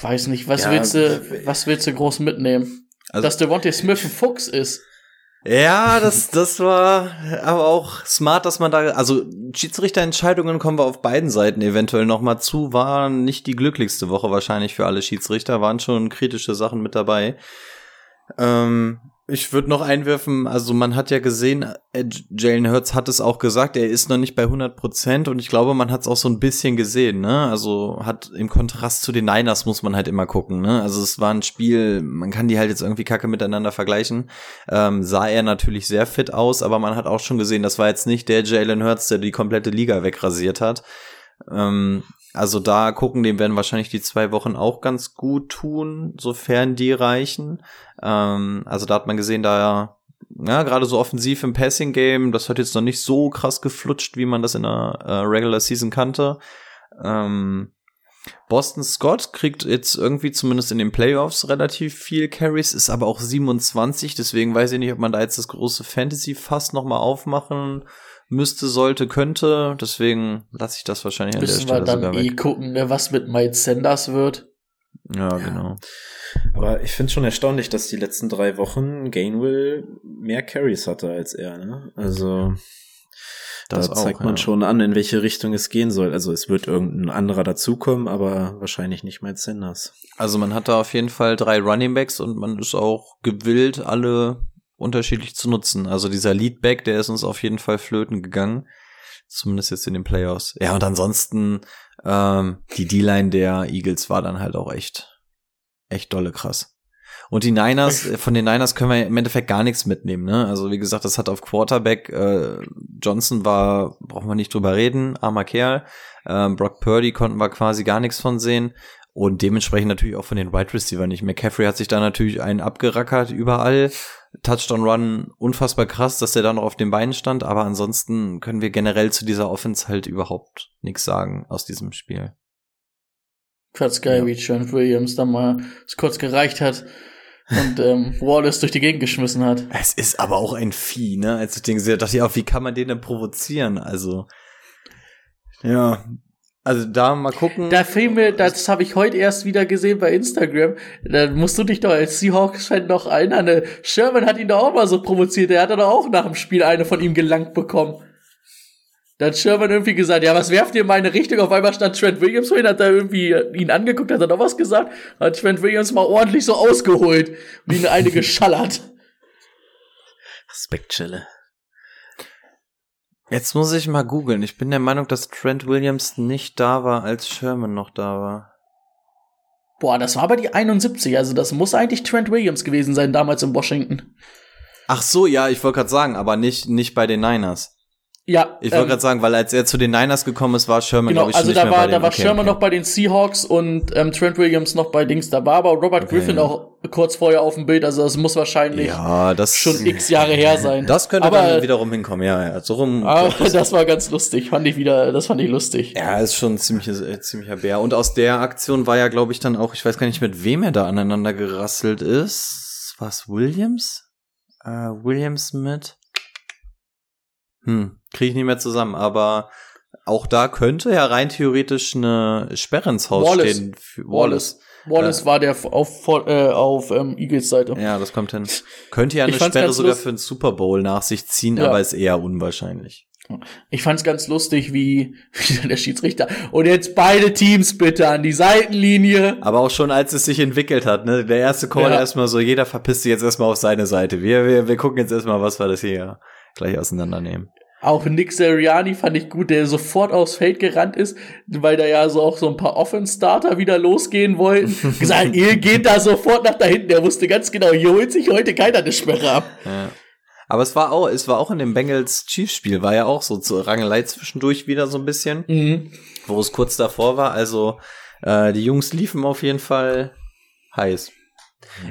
C: Weiß nicht, was
A: Ja,
C: willst du, was willst du groß mitnehmen?
B: Also,
C: Dass Devontae Smith ein Fuchs ist.
B: Ja, das, das war aber auch smart, dass man da, also Schiedsrichterentscheidungen kommen wir auf beiden Seiten eventuell nochmal zu, war nicht die glücklichste Woche wahrscheinlich für alle Schiedsrichter, waren schon kritische Sachen mit dabei. Ähm, ich würde noch einwerfen, also man hat ja gesehen, äh, Jalen Hurts hat es auch gesagt, er ist noch nicht bei 100 Prozent und ich glaube, man hat es auch so ein bisschen gesehen, ne? Also hat im Kontrast zu den Niners muss man halt immer gucken, ne? Also es war ein Spiel, man kann die halt jetzt irgendwie kacke miteinander vergleichen. Ähm, sah er natürlich sehr fit aus, aber man hat auch schon gesehen, das war jetzt nicht der Jalen Hurts, der die komplette Liga wegrasiert hat. Ähm, also da gucken, dem werden wahrscheinlich die zwei Wochen auch ganz gut tun, sofern die reichen. Ähm, also da hat man gesehen, da ja, gerade so offensiv im Passing Game, das hat jetzt noch nicht so krass geflutscht, wie man das in der äh, Regular Season kannte. Ähm, Boston Scott kriegt jetzt irgendwie zumindest in den Playoffs relativ viel Carries, ist aber auch 27, deswegen weiß ich nicht, ob man da jetzt das große Fantasy-Fass nochmal aufmachen müsste, sollte, könnte. Deswegen lasse ich das wahrscheinlich an
C: Müssen
B: der
C: wir
B: Stelle
C: dann
B: sogar
C: eh
B: weg.
C: gucken, ne, was mit Miles Sanders wird.
B: Ja, genau.
A: Aber ich finde schon erstaunlich, dass die letzten drei Wochen Gainwell mehr Carries hatte als er, ne? Also
B: Das
A: da
B: auch,
A: zeigt man
B: ja.
A: schon an, in welche Richtung es gehen soll. Also es wird irgendein anderer dazukommen, aber wahrscheinlich nicht Miles Sanders.
B: Also man hat da auf jeden Fall drei Running Backs und man ist auch gewillt, alle unterschiedlich zu nutzen. Also dieser Leadback, der ist uns auf jeden Fall flöten gegangen. Zumindest jetzt in den Playoffs. Ja, und ansonsten, ähm, die D-Line der Eagles war dann halt auch echt, echt dolle krass. Und die Niners, von den Niners können wir im Endeffekt gar nichts mitnehmen, ne? Also wie gesagt, das hat auf Quarterback, äh, Johnson war, brauchen wir nicht drüber reden, armer Kerl. Ähm, Brock Purdy konnten wir quasi gar nichts von sehen. Und dementsprechend natürlich auch von den Wide Receiver nicht. McCaffrey hat sich da natürlich einen abgerackert überall. Touchdown Run unfassbar krass, dass der da noch auf den Beinen stand, aber ansonsten können wir generell zu dieser Offense halt überhaupt nichts sagen aus diesem Spiel.
C: Fand's geil, wie Trent Williams dann mal es kurz gereicht hat und ähm, Wallace durch die Gegend geschmissen hat.
B: Es ist aber auch ein Vieh, ne? Als ich den gesehen habe, dachte ich auch, wie kann man den denn provozieren? Also, ja. Also da mal gucken.
C: Da fiel mir, das habe ich heute erst wieder gesehen bei Instagram. Da musst du dich doch als Seahawks-Fan noch erinnern. ne? Sherman hat ihn doch auch mal so provoziert. Der hat doch auch nach dem Spiel eine von ihm gelangt bekommen. Da hat Sherman irgendwie gesagt, ja, was werft ihr in meine Richtung? Auf einmal stand Trent Williams vor ihm, hat da irgendwie ihn angeguckt, hat er noch was gesagt, hat Trent Williams mal ordentlich so ausgeholt und ihn eine geschallert.
A: Respektschelle.
B: Jetzt muss ich mal googeln. Ich bin der Meinung, dass Trent Williams nicht da war, als Sherman noch da war.
C: Boah, das war aber die 71, also das muss eigentlich Trent Williams gewesen sein, damals in Washington.
B: Ach so, ja, ich wollte gerade sagen, aber nicht, nicht bei den Niners.
C: Ja,
B: Ich wollte
C: ähm,
B: gerade sagen, weil als er zu den Niners gekommen ist, war Sherman,
C: Genau,
B: glaube ich,
C: also
B: nicht
C: da
B: mehr
C: war,
B: bei
C: da
B: den
C: war
B: okay,
C: Sherman
B: okay.
C: noch bei den Seahawks und ähm, Trent Williams noch bei Dings. Da war aber Robert
B: Okay,
C: Griffin auch kurz vorher auf dem Bild. Also das muss wahrscheinlich
B: Ja, das
C: schon x Jahre her sein.
B: Das könnte
C: aber,
B: dann wiederum hinkommen, ja, ja. So rum.
C: aber das war ganz lustig. Fand ich wieder, das fand ich lustig.
B: Ja, ist schon ein ziemliches, äh, ziemlicher Bär. Und aus der Aktion war ja, glaube ich, dann auch, ich weiß gar nicht, mit wem er da aneinander gerasselt ist. Was Williams? Äh, Williams mit? Hm, kriege ich nicht mehr zusammen, aber auch da könnte ja rein theoretisch eine Sperre ins Haus
C: Wallace.
B: stehen. Wallace.
C: Wallace war der auf, äh, auf ähm, Eagles Seite.
B: Ja, das kommt hin. Könnte ja eine Sperre sogar für den Super Bowl nach sich ziehen,
C: Ja.
B: aber ist eher unwahrscheinlich.
C: Ich fand's ganz lustig, wie, wie der Schiedsrichter. Und jetzt beide Teams bitte an die Seitenlinie.
B: Aber auch schon als es sich entwickelt hat, ne? Der erste Call
C: Ja.
B: erstmal so, jeder verpisst sich jetzt erstmal auf seine Seite. Wir, wir, wir gucken jetzt erstmal, was wir das hier gleich auseinandernehmen.
C: Auch Nick Seriani fand ich gut, der sofort aufs Feld gerannt ist, weil da ja so auch so ein paar Offense-Starter wieder losgehen wollten. Gesagt, ihr geht da sofort nach da hinten. Der wusste ganz genau, hier holt sich heute keiner eine Sperre ab.
B: Ja. Aber es war auch, es war auch in dem Bengals Chiefs Spiel, war ja auch so zur Rangelei zwischendurch wieder so ein bisschen,
C: Mhm.
B: wo es kurz davor war. Also äh, die Jungs liefen auf jeden Fall heiß.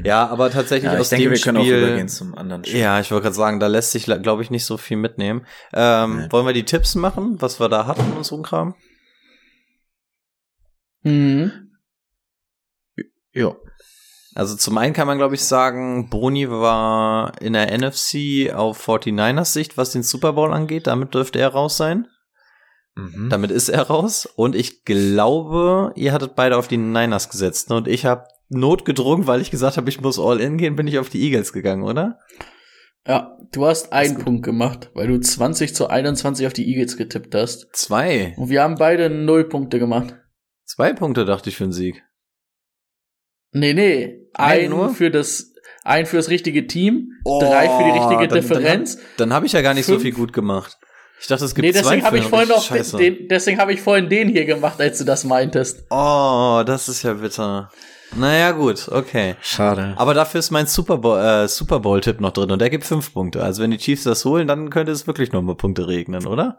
B: Ja, aber tatsächlich
A: Ja,
B: aus
A: ich denke,
B: dem
A: wir können auch
B: Spiel.
A: übergehen zum anderen Spiel.
B: Ja, ich wollte gerade sagen, da lässt sich, glaube ich, nicht so viel mitnehmen. Ähm,
A: Nee.
B: Wollen wir die Tipps machen, was wir da hatten und so ein Kram?
C: Mhm.
A: Ja.
B: Also zum einen kann man, glaube ich, sagen, Bruni war in der NFC auf 49ers Sicht, was den Super Bowl angeht. Damit dürfte er raus sein.
A: Mhm.
B: Damit ist er raus. Und ich glaube, ihr hattet beide auf die Niners gesetzt. Ne? Und ich habe notgedrungen, weil ich gesagt habe, ich muss all in gehen, bin ich auf die Eagles gegangen, oder?
C: Ja, du hast einen Punkt gemacht, weil du 20 zu 21 auf die Eagles getippt hast.
B: Zwei.
C: Und wir haben beide null Punkte gemacht.
B: Zwei Punkte dachte ich für den Sieg.
C: Nee, nee.
B: Ein nur?
C: für das, ein für das richtige Team, drei für die richtige
B: Oh, dann,
C: Differenz.
B: Dann, hab- dann habe ich ja gar nicht so
C: Fünf.
B: viel gut gemacht. Ich dachte, es gibt
C: nee, deswegen habe ich vorhin noch den, deswegen habe ich vorhin den hier gemacht, als du das meintest.
B: Oh, das ist ja bitter. Naja, gut, okay.
A: Schade.
B: Aber dafür ist mein Super Bowl, äh, Super Bowl-Tipp noch drin und der gibt fünf Punkte. Also wenn die Chiefs das holen, dann könnte es wirklich nochmal Punkte regnen, oder?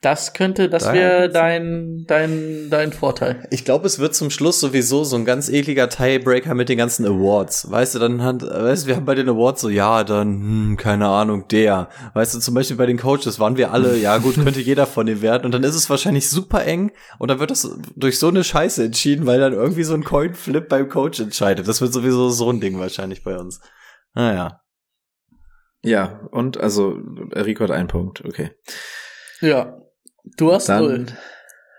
C: Das könnte, das
B: Da
C: wäre dein, dein, dein Vorteil.
B: Ich glaube, es wird zum Schluss sowieso so ein ganz ekliger Tiebreaker mit den ganzen Awards. Weißt du, dann hat, weißt du, wir haben bei den Awards so, ja, dann, hm, keine Ahnung, der. Weißt du, zum Beispiel bei den Coaches waren wir alle, ja gut, könnte jeder von den werden. Und dann ist es wahrscheinlich super eng und dann wird das durch so eine Scheiße entschieden, weil dann irgendwie so ein Coin-Flip beim Coach entscheidet. Das wird sowieso so ein Ding wahrscheinlich bei uns. Naja.
A: Ja, und also Rico hat einen Punkt, okay.
C: Ja. Du hast null.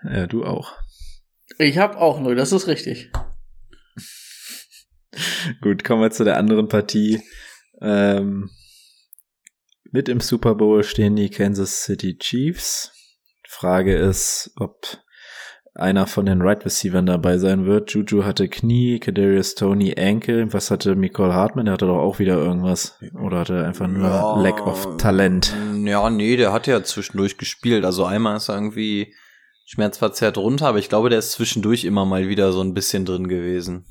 A: Dann, ja, du auch.
C: Ich habe auch null, das ist richtig.
A: Gut, kommen wir zu der anderen Partie. Ähm, mit im Super Bowl stehen die Kansas City Chiefs. Frage ist, ob einer von den Right Receivers dabei sein wird. Juju hatte Knie, Kadarius Tony Ankle. Was hatte Nicole Hartman? Der hatte doch auch wieder irgendwas. Oder hatte er einfach nur
B: Ja.
A: Lack of Talent?
B: Ja, nee, der hat ja zwischendurch gespielt. Also einmal ist er irgendwie schmerzverzerrt runter, aber ich glaube, der ist zwischendurch immer mal wieder so ein bisschen drin gewesen.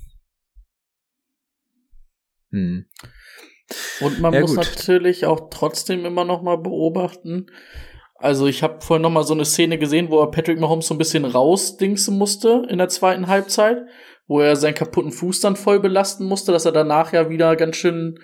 A: Hm.
C: Und man
A: Ja,
C: muss
A: gut.
C: natürlich auch trotzdem immer noch mal beobachten. Also ich habe vorhin noch mal so eine Szene gesehen, wo er Patrick Mahomes so ein bisschen rausdingsen musste in der zweiten Halbzeit, wo er seinen kaputten Fuß dann voll belasten musste, dass er danach ja wieder ganz schön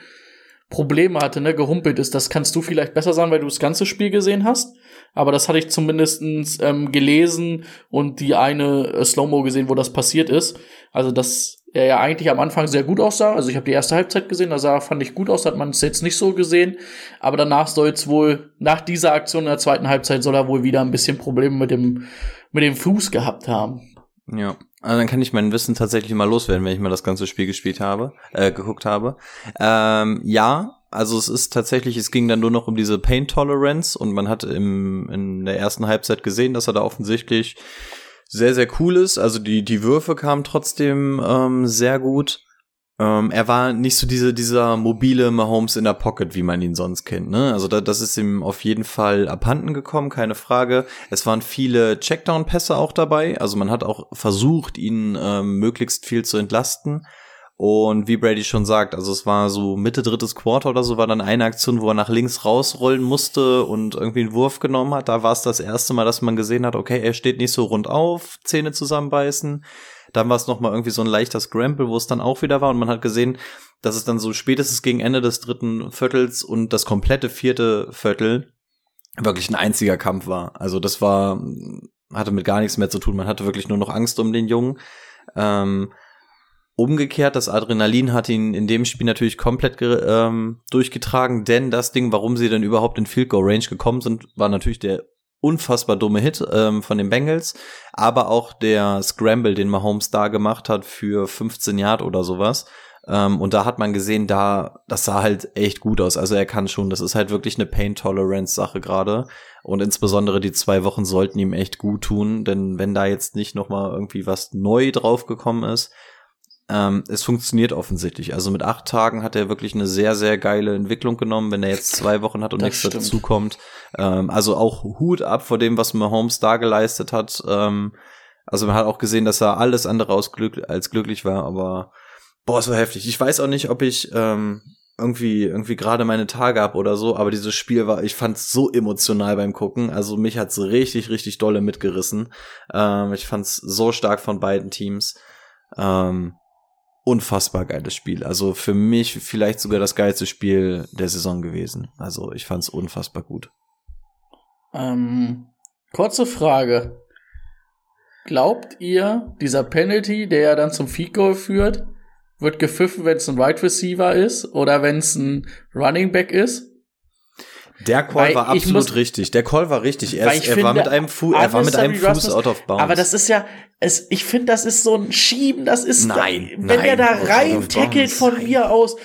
C: Probleme hatte, ne, gehumpelt ist. Das kannst du vielleicht besser sagen, weil du das ganze Spiel gesehen hast. Aber das hatte ich zumindestens ähm, gelesen und die eine äh, Slow-Mo gesehen, wo das passiert ist. Also, dass er ja eigentlich am Anfang sehr gut aussah. Also, ich habe die erste Halbzeit gesehen, da sah, fand ich gut aus, hat man es jetzt nicht so gesehen. Aber danach soll es wohl, nach dieser Aktion in der zweiten Halbzeit, soll er wohl wieder ein bisschen Probleme mit dem, mit dem Fuß gehabt haben.
B: Ja. Also dann kann ich mein Wissen tatsächlich mal loswerden, wenn ich mal das ganze Spiel gespielt habe, äh, geguckt habe. Ähm, ja, also es ist tatsächlich, es ging dann nur noch um diese Pain Tolerance und man hat im, in der ersten Halbzeit gesehen, dass er da offensichtlich sehr, sehr cool ist. Also die, die Würfe kamen trotzdem ähm, sehr gut. Ähm, er war nicht so diese, dieser mobile Mahomes in der Pocket, wie man ihn sonst kennt. Ne? Also da, das ist ihm auf jeden Fall abhanden gekommen, keine Frage. Es waren viele Checkdown-Pässe auch dabei. Also man hat auch versucht, ihn ähm, möglichst viel zu entlasten. Und wie Brady schon sagt, also es war so Mitte drittes Quarter oder so, war dann eine Aktion, wo er nach links rausrollen musste und irgendwie einen Wurf genommen hat. Da war es das erste Mal, dass man gesehen hat, okay, er steht nicht so rund auf, Zähne zusammenbeißen. Dann war es nochmal irgendwie so ein leichter Scramble, wo es dann auch wieder war. Und man hat gesehen, dass es dann so spätestens gegen Ende des dritten Viertels und das komplette vierte Viertel wirklich ein einziger Kampf war. Also das war, hatte mit gar nichts mehr zu tun. Man hatte wirklich nur noch Angst um den Jungen. Ähm, umgekehrt, das Adrenalin hat ihn in dem Spiel natürlich komplett ähm, durchgetragen, denn das Ding, warum sie denn überhaupt in Field Goal Range gekommen sind, war natürlich der unfassbar dumme Hit ähm, von den Bengals, aber auch der Scramble, den Mahomes da gemacht hat für 15 Yard oder sowas. Ähm, und da hat man gesehen, da das sah halt echt gut aus. Also er kann schon, das ist halt wirklich eine Pain Tolerance Sache gerade. Und insbesondere die zwei Wochen sollten ihm echt gut tun, denn wenn da jetzt nicht noch mal irgendwie was neu draufgekommen ist, ähm, es funktioniert offensichtlich. Also mit acht Tagen hat er wirklich eine sehr, sehr geile Entwicklung genommen, wenn er jetzt zwei Wochen hat und nichts
C: stimmt.
B: dazu kommt. Ähm, also auch Hut ab vor dem, was Mahomes da geleistet hat. Ähm, also man hat auch gesehen, dass er alles andere aus glück als glücklich war, aber boah, es war heftig. Ich weiß auch nicht, ob ich ähm, irgendwie irgendwie gerade meine Tage hab oder so, aber dieses Spiel war, ich fand's so emotional beim Gucken. Also mich hat's richtig, richtig dolle mitgerissen. Ähm, ich fand's so stark von beiden Teams. Ähm, unfassbar geiles Spiel. Also für mich vielleicht sogar das geilste Spiel der Saison gewesen. Also ich fand's unfassbar gut.
C: Ähm, kurze Frage. Glaubt ihr, dieser Penalty, der ja dann zum Feed Goal führt, wird gepfiffen, wenn es ein Wide Receiver ist oder wenn es ein Running Back ist?
B: Der Call
C: Weil
B: war absolut
C: muss-
B: richtig. Der Call war richtig. Er, ist, er war
C: finde,
B: mit einem Fuß, er war mit einem Fuß
C: roughness-
B: out of bounds.
C: Aber das ist ja, es, ich finde, das ist so ein Schieben, das ist,
B: Nein,
C: wenn
B: nein,
C: er da rein tackelt von
B: nein.
C: mir aus,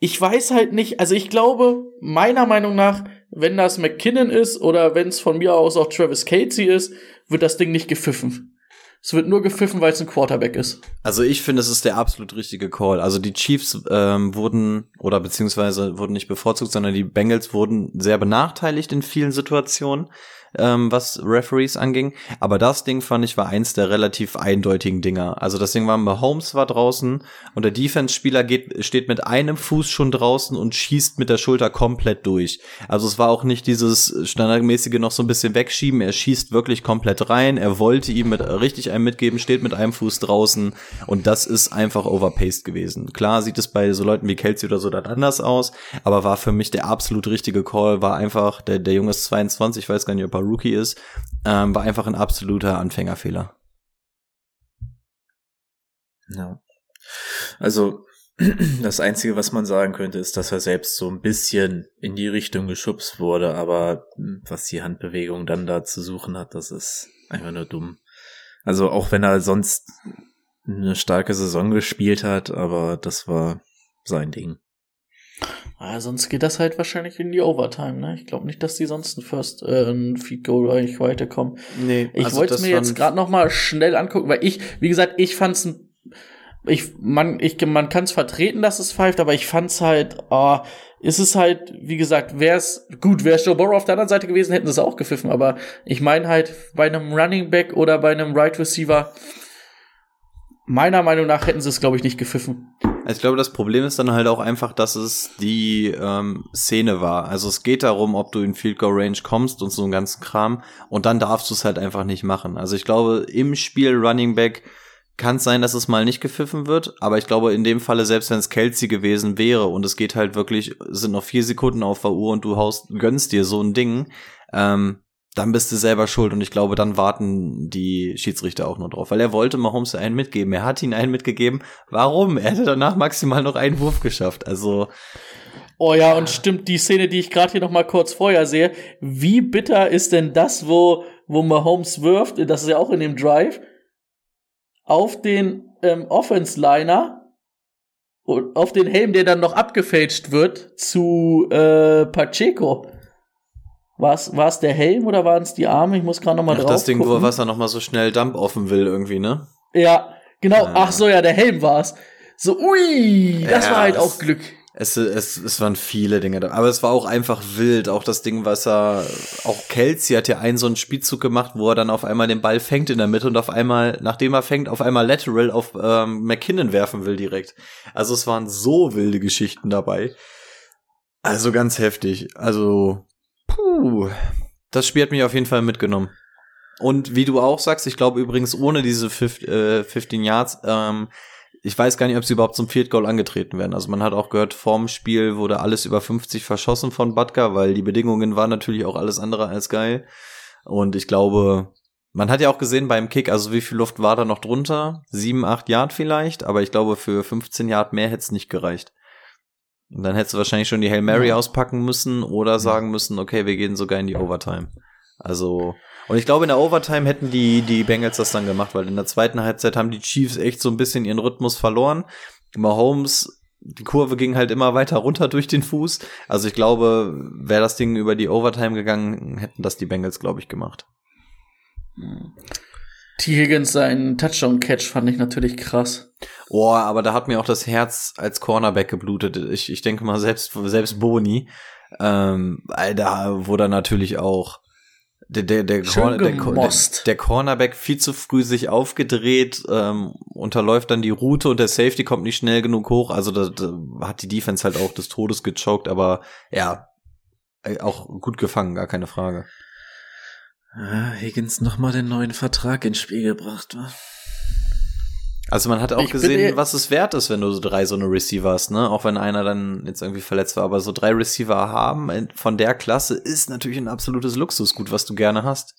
C: ich weiß halt nicht, also ich glaube, meiner Meinung nach, wenn das McKinnon ist oder wenn es von mir aus auch Travis Casey ist, wird das Ding nicht gepfiffen. Es wird nur gepfiffen, weil es ein Quarterback ist.
B: Also ich finde, es ist der absolut richtige Call. Also die Chiefs ähm, wurden oder beziehungsweise wurden nicht bevorzugt, sondern die Bengals wurden sehr benachteiligt in vielen Situationen ähm, was Referees anging. Aber das Ding fand ich war eins der relativ eindeutigen Dinger. Also das Ding war Mahomes war draußen und der Defense-Spieler geht, steht mit einem Fuß schon draußen und schießt mit der Schulter komplett durch. Also es war auch nicht dieses standardmäßige noch so ein bisschen wegschieben. Er schießt wirklich komplett rein. Er wollte ihm mit richtig einem mitgeben, steht mit einem Fuß draußen und das ist einfach overpaced gewesen. Klar sieht es bei so Leuten wie Kelsey oder so dann anders aus, aber war für mich der absolut richtige Call. War einfach der der Junge ist 22, ich weiß gar nicht, ob er Rookie ist, ähm, war einfach ein absoluter Anfängerfehler.
A: Ja. Also, das Einzige, was man sagen könnte, ist, dass er selbst so ein bisschen in die Richtung geschubst wurde, aber hm, was die Handbewegung dann da zu suchen hat, das ist einfach nur dumm. Also auch wenn er sonst eine starke Saison gespielt hat, aber das war sein Ding.
C: Ah, sonst geht das halt wahrscheinlich in die Overtime, ne? Ich glaube nicht, dass die sonst ein First äh, ein Feed Goal eigentlich weiterkommen.
B: Nee,
C: Ich
B: also
C: wollte es mir jetzt gerade noch mal schnell angucken, weil ich, wie gesagt, ich fand's ein ich man ich man kann es vertreten, dass es pfeift, aber ich fand's halt ah, ist es halt, wie gesagt, wär's gut, wäre Joe Burrow auf der anderen Seite gewesen, hätten sie es auch gepfiffen, aber ich meine halt bei einem Running Back oder bei einem Right Receiver meiner Meinung nach hätten sie es glaube ich nicht gepfiffen.
B: Also ich glaube, das Problem ist dann halt auch einfach, dass es die ähm, Szene war. Also es geht darum, ob du in Field Goal Range kommst und so einen ganzen Kram und dann darfst du es halt einfach nicht machen. Also ich glaube, im Spiel Running Back kann es sein, dass es mal nicht gepfiffen wird, aber ich glaube in dem Falle, selbst wenn es Kelsey gewesen wäre und es geht halt wirklich, sind noch vier Sekunden auf der Uhr und du haust, gönnst dir so ein Ding, ähm, dann bist du selber schuld und ich glaube, dann warten die Schiedsrichter auch nur drauf, weil er wollte Mahomes einen mitgeben. Er hat ihn einen mitgegeben. Warum? Er hätte danach maximal noch einen Wurf geschafft. Also
C: Oh ja, und stimmt die Szene, die ich gerade hier noch mal kurz vorher sehe. Wie bitter ist denn das, wo, wo Mahomes wirft, das ist ja auch in dem Drive, auf den ähm, Offense-Liner auf den Helm, der dann noch abgefälscht wird, zu äh, Pacheco. War es der Helm oder waren es die Arme? Ich muss gerade noch mal
B: ach,
C: drauf
B: das Ding, wo
C: gucken.
B: er was er noch mal so schnell Dump offen will irgendwie, ne?
C: Ja, genau.
B: Ah.
C: Ach so, ja, der Helm war's. So, ui, das
B: Ja,
C: war halt
B: es-
C: auch Glück.
B: Es, es, es waren viele Dinge da. Aber es war auch einfach wild. Auch das Ding, was er, auch Kelsey hat ja einen so einen Spielzug gemacht, wo er dann auf einmal den Ball fängt in der Mitte und auf einmal, nachdem er fängt, auf einmal lateral auf ähm, McKinnon werfen will direkt. Also es waren so wilde Geschichten dabei. Also ganz heftig. Also, puh. Das Spiel hat mich auf jeden Fall mitgenommen. Und wie du auch sagst, ich glaube übrigens ohne diese 15, äh, 15 Yards, ähm, ich weiß gar nicht, ob sie überhaupt zum Field Goal angetreten werden. Also man hat auch gehört, vorm Spiel wurde alles über 50 verschossen von Butker, weil die Bedingungen waren natürlich auch alles andere als geil. Und ich glaube, man hat ja auch gesehen beim Kick, also wie viel Luft war da noch drunter? Sieben, acht Yard vielleicht, aber ich glaube, für 15 Yard mehr hätte es nicht gereicht. Und dann hättest du wahrscheinlich schon die Hail Mary auspacken müssen oder sagen müssen, okay, wir gehen sogar in die Overtime. Also, und ich glaube, in der Overtime hätten die, die Bengals das dann gemacht, weil in der zweiten Halbzeit haben die Chiefs echt so ein bisschen ihren Rhythmus verloren. Mahomes, die Kurve ging halt immer weiter runter durch den Fuß. Also ich glaube, wäre das Ding über die Overtime gegangen, hätten das die Bengals, glaube ich, gemacht.
C: T. Higgins, sein Touchdown-Catch fand ich natürlich krass.
B: Oh, aber da hat mir auch das Herz als Cornerback geblutet. Ich, ich denke mal, selbst, selbst Boni, ähm, da wurde natürlich auch der, der, der, Corner, der, der, der Cornerback viel zu früh sich aufgedreht, ähm, unterläuft dann die Route und der Safety kommt nicht schnell genug hoch. Also da, da hat die Defense halt auch des Todes gechoked, aber ja, äh, auch gut gefangen, gar keine Frage.
A: Ah, Higgins nochmal den neuen Vertrag ins Spiel gebracht. wa?
B: Also man hat auch
C: Ich
B: gesehen,
C: eh-
B: was es wert ist, wenn du so drei so eine Receiver hast, ne? Auch wenn einer dann jetzt irgendwie verletzt war, aber so drei Receiver haben von der Klasse ist natürlich ein absolutes Luxusgut, was du gerne hast.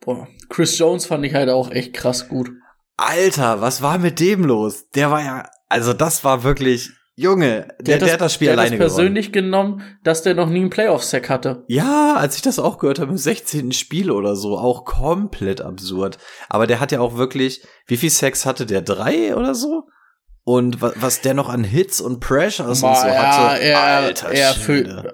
C: Boah, Chris Jones fand ich halt auch echt krass gut.
B: Alter, was war mit dem los? Der war ja, also das war wirklich, Junge, der, der, hat das Spiel
C: der
B: alleine
C: hat das
B: gewonnen.
C: persönlich genommen, dass der noch nie einen Playoff-Sack hatte.
B: Ja, als ich das auch gehört habe, im 16. Spiel oder so, auch komplett absurd. Aber der hat ja auch wirklich, wie viel Sex hatte der? Drei oder so? Und wa was der noch an Hits und Pressures und
C: Aber
B: so
C: ja,
B: hatte.
C: er,
B: Alter
C: er für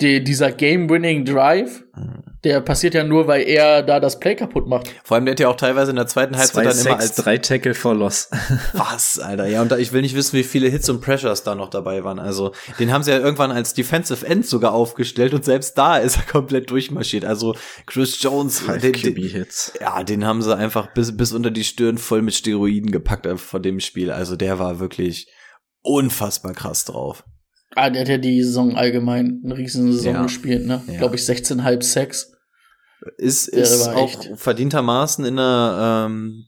C: die, dieser Game-Winning Drive,
B: Hm.
C: Der passiert ja nur, weil er da das Play kaputt macht.
B: Vor allem, der hat ja auch teilweise in der zweiten Halbzeit
A: Zwei
B: dann immer
A: Sacks,
B: als
A: drei Tackle for Loss.
B: Was, Alter? Ja, und da, ich will nicht wissen, wie viele Hits und Pressures da noch dabei waren. Also, den haben sie ja irgendwann als Defensive End sogar aufgestellt und selbst da ist er komplett durchmarschiert. Also, Chris Jones,
A: Five
B: den, den,
A: Hits.
B: ja, den haben sie einfach bis, bis unter die Stirn voll mit Steroiden gepackt äh, vor dem Spiel. Also, der war wirklich unfassbar krass drauf.
C: Ah, der hat ja die Saison allgemein eine riesen Saison
B: Ja.
C: gespielt, ne?
B: Ja.
C: Glaube ich 16,5 Sex.
B: Ist,
C: Der
B: ist auch
C: echt-
B: verdientermaßen in der ähm,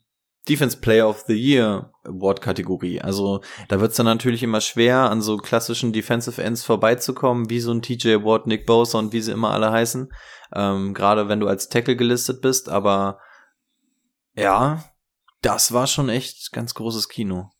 B: Defense Player of the Year Award Kategorie. Also da wird's dann natürlich immer schwer, an so klassischen Defensive Ends vorbeizukommen, wie so ein TJ Watt, Nick Bosa und wie sie immer alle heißen. Ähm, Gerade wenn du als Tackle gelistet bist, aber ja, das war schon echt ganz großes Kino.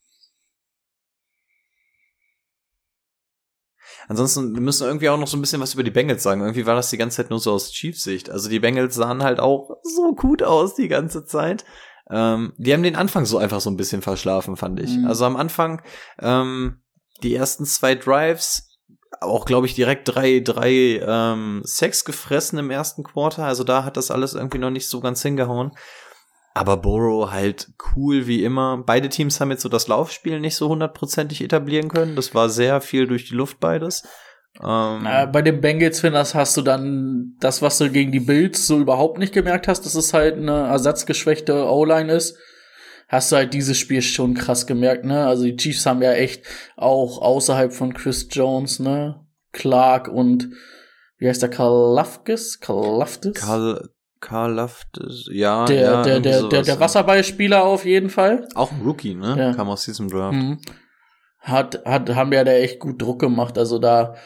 B: Ansonsten, wir müssen irgendwie auch noch so ein bisschen was über die Bengals sagen. Irgendwie war das die ganze Zeit nur so aus Chiefs-Sicht. Also die Bengals sahen halt auch so gut aus die ganze Zeit. Ähm, die haben den Anfang so einfach so ein bisschen verschlafen, fand ich.
C: Mhm.
B: Also am Anfang, ähm, die ersten zwei Drives, auch glaube ich direkt drei, drei ähm, Sex gefressen im ersten Quarter. Also da hat das alles irgendwie noch nicht so ganz hingehauen. Aber Burrow halt cool wie immer. Beide Teams haben jetzt so das Laufspiel nicht so hundertprozentig etablieren können. Das war sehr viel durch die Luft beides. Ähm,
C: Äh, bei den Bengals Finders hast du dann das, was du gegen die Bills so überhaupt nicht gemerkt hast, dass es halt eine ersatzgeschwächte O-Line ist. Hast du halt dieses Spiel schon krass gemerkt, ne? Also die Chiefs haben ja echt auch außerhalb von Chris Jones, ne? Clark und wie heißt der Kalafkis? Kalaftis?
B: Karl, Karl Laftes, ja.
C: der,
B: ja,
C: der, der,
B: sowas,
C: der, der. Wasserballspieler auf jeden Fall.
B: Auch ein Rookie, ne?
C: Ja.
B: Kam aus diesem Draft.
C: Mhm. Hat, hat, haben ja da echt gut Druck gemacht. Also da,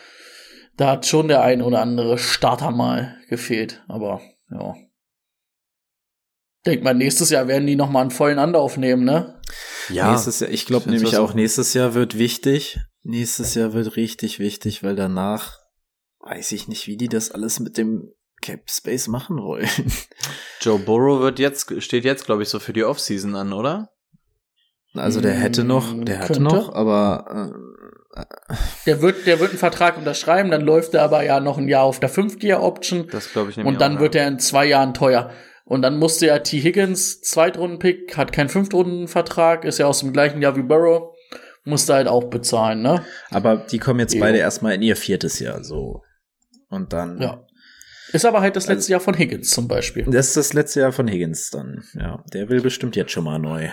C: da hat schon der ein oder andere Starter mal gefehlt. Aber ja. Denk mal, nächstes Jahr werden die noch mal einen vollen Anlauf nehmen, ne?
B: Ja,
A: Nächstes Jahr, ich glaube nämlich auch- nächstes Jahr wird wichtig. Nächstes Jahr wird richtig wichtig, weil danach weiß ich nicht, wie die das alles mit dem Cap Space machen wollen.
B: Joe Burrow wird jetzt, steht jetzt, glaube ich, so für die Offseason an, oder?
A: Also der hätte noch, der hatte
C: Könnte.
A: noch, aber äh,
C: Der wird, der wird einen Vertrag unterschreiben, dann läuft er aber ja noch ein Jahr auf der Fünft-Year-Option.
B: Das glaube ich nämlich
C: Und dann
B: auch,
C: wird
B: ja.
C: er in zwei Jahren teuer. Und dann musste ja T. Higgins, Zweitrunden-Pick, hat keinen Fünftrunden-Vertrag, ist ja aus dem gleichen Jahr wie Burrow, musste halt auch bezahlen, ne?
A: aber die kommen jetzt
C: Jo.
A: beide erstmal in ihr viertes Jahr so. Und dann
C: Ja. Ist aber halt das letzte Jahr von Higgins zum Beispiel.
A: Das ist das letzte Jahr von Higgins dann. Ja, der will bestimmt jetzt schon mal neu.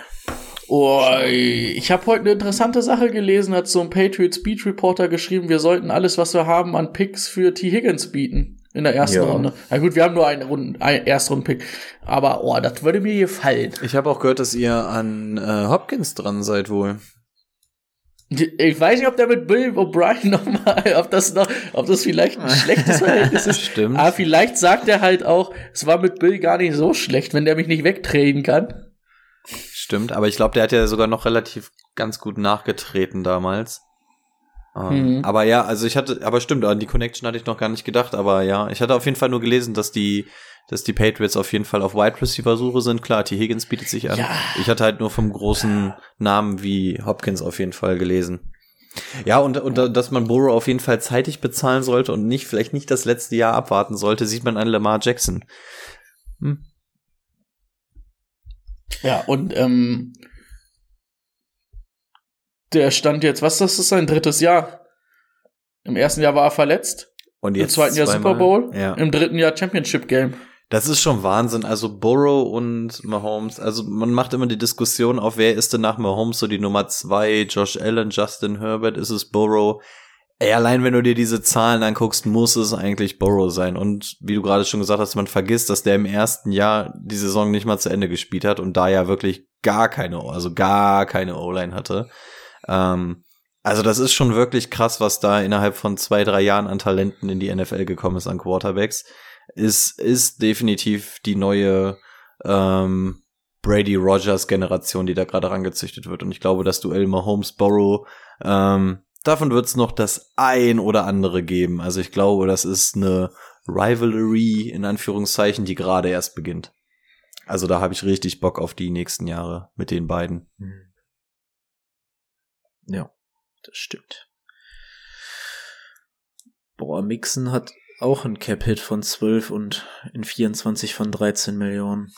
C: Oh, ich habe heute eine interessante Sache gelesen, hat so ein Patriots Beat Reporter geschrieben, wir sollten alles, was wir haben, an Picks für T. Higgins bieten in der ersten
A: Ja.
C: Runde. Na gut, wir haben nur einen Runden, einen Erstrunden-Pick. Aber oh, das würde mir gefallen.
B: Ich habe auch gehört, dass ihr an äh, Hopkins dran seid wohl.
C: Ich weiß nicht, ob der mit Bill O'Brien nochmal, ob das noch, ob das vielleicht ein schlechtes Verhältnis ist.
B: Stimmt.
C: Aber vielleicht sagt er halt auch, es war mit Bill gar nicht so schlecht, wenn der mich nicht wegtreten kann.
B: Stimmt, aber ich glaube, der hat ja sogar noch relativ ganz gut nachgetreten damals. Ähm,
C: Mhm.
B: Aber ja, also ich hatte, aber stimmt, an die Connection hatte ich noch gar nicht gedacht, aber ja, ich hatte auf jeden Fall nur gelesen, dass die, dass die Patriots auf jeden Fall auf Wide Receiver Suche sind. Klar, T. Higgins bietet sich an.
C: Ja.
B: Ich hatte halt nur vom großen Namen wie Hopkins auf jeden Fall gelesen. Ja, und, und dass man Burrow auf jeden Fall zeitig bezahlen sollte und nicht, vielleicht nicht das letzte Jahr abwarten sollte, sieht man an Lamar Jackson. Hm.
C: Ja, und ähm, der stand jetzt, was das ist sein drittes Jahr. Im ersten Jahr war er verletzt,
B: Und
C: im
B: jetzt
C: zweiten Jahr. Super Bowl,
B: Ja.
C: im dritten Jahr Championship Game.
B: Das ist schon Wahnsinn. Also Burrow und Mahomes, also man macht immer die Diskussion auf, wer ist denn nach Mahomes so die Nummer zwei? Josh Allen, Justin Herbert, ist es Burrow? Ey, allein wenn du dir diese Zahlen anguckst, muss es eigentlich Burrow sein. Und wie du gerade schon gesagt hast, man vergisst, dass der im ersten Jahr die Saison nicht mal zu Ende gespielt hat und da ja wirklich gar keine, also gar keine O-Line hatte. Ähm, also das ist schon wirklich krass, was da innerhalb von zwei, drei Jahren an Talenten in die NFL gekommen ist an Quarterbacks ist, ist definitiv die neue ähm, Brady Rogers Generation, die da gerade rangezüchtet wird. Und ich glaube, das Duell Mahomes Burrow, ähm, davon wird es noch das ein oder andere geben. Also ich glaube, das ist eine Rivalry in Anführungszeichen, die gerade erst beginnt. Also da habe ich richtig Bock auf die nächsten Jahre mit den beiden.
A: Ja, das stimmt. Boah, Mixon hat auch ein Cap-Hit von 12 und in 24 von 13 Millionen.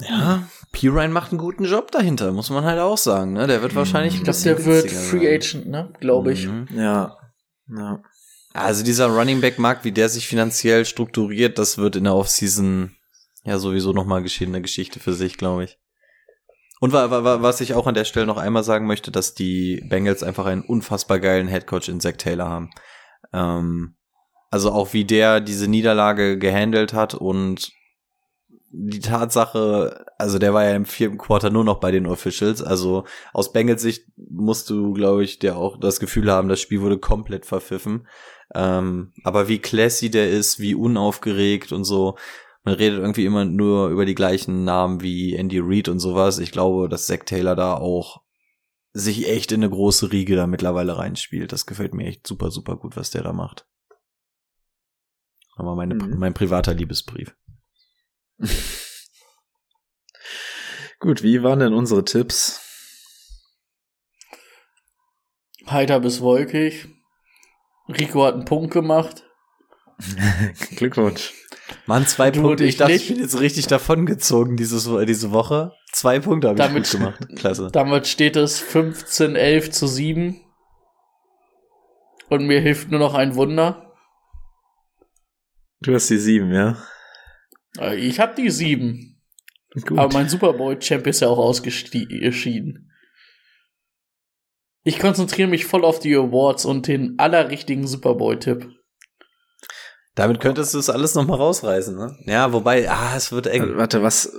B: Ja, Pirine macht einen guten Job dahinter, muss man halt auch sagen. Ne? Der wird wahrscheinlich.
C: Ich glaube, der wird Free Agent, ne? Glaube ich.
B: Mhm.
A: Ja, ja.
B: Also dieser Running Back Markt, wie der sich finanziell strukturiert, das wird in der Offseason ja sowieso nochmal geschehen, eine Geschichte für sich, glaube ich. Und wa wa was ich auch an der Stelle noch einmal sagen möchte, dass die Bengals einfach einen unfassbar geilen Headcoach in Zach Taylor haben. Ähm, also auch wie der diese Niederlage gehandelt hat und die Tatsache, also der war ja im vierten Quarter nur noch bei den Officials. Also aus Bengals Sicht musst du, glaube ich, dir auch das Gefühl haben, das Spiel wurde komplett verpfiffen. Ähm, aber wie classy der ist, wie unaufgeregt und so. Man redet irgendwie immer nur über die gleichen Namen wie Andy Reid und sowas. Ich glaube, dass Zack Taylor da auch sich echt in eine große Riege da mittlerweile reinspielt. Das gefällt mir echt super, super gut, was der da macht. Aber meine,
A: Mhm.
B: mein privater Liebesbrief.
A: Gut, wie waren denn unsere Tipps?
C: Heiter bis wolkig. Rico hat einen Punkt gemacht.
A: Glückwunsch.
B: Mann, zwei
C: Du
B: Punkte. ich dachte,
C: nicht.
B: ich bin jetzt richtig davongezogen dieses, diese Woche. Zwei Punkte habe ich
C: Damit-
B: gut gemacht. Klasse.
C: Damit steht es 15, 11 zu 7. Und mir hilft nur noch ein Wunder.
A: Du hast die sieben, ja?
C: Äh, Ich habe die 7.
A: Gut.
C: Aber mein Super Bowl-Champ ist ja auch ausgeschieden. Ich konzentriere mich voll auf die Awards und den allerrichtigen Super Bowl-Tipp.
B: Damit könntest du es alles noch mal rausreißen, ne? Ja, wobei, ah, es wird eng.
A: Warte, was?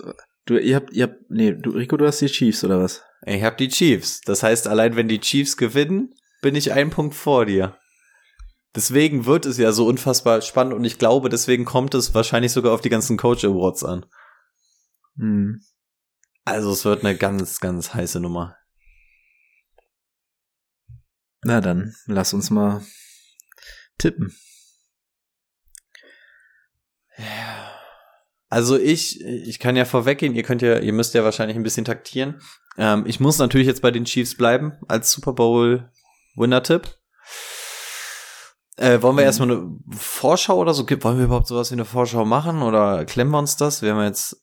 A: Du, ihr habt, ihr habt, nee, du, Rico, du hast die Chiefs, oder was?
B: Ich habe die Chiefs. Das heißt, allein wenn die Chiefs gewinnen, bin ich einen Punkt vor dir. Deswegen wird es ja so unfassbar spannend und ich glaube, deswegen kommt es wahrscheinlich sogar auf die ganzen Coach Awards an.
A: Hm.
B: Also es wird eine ganz, ganz heiße Nummer.
A: Na dann, lass uns mal tippen.
B: Also ich, ich kann ja vorweggehen, ihr könnt ja, ihr müsst ja wahrscheinlich ein bisschen taktieren. Ähm, ich muss natürlich jetzt bei den Chiefs bleiben als Super Bowl Winner-Tipp. Äh, wollen wir erstmal eine Vorschau oder so? Wollen wir überhaupt sowas wie eine Vorschau machen oder klemmen wir uns das? Wir haben jetzt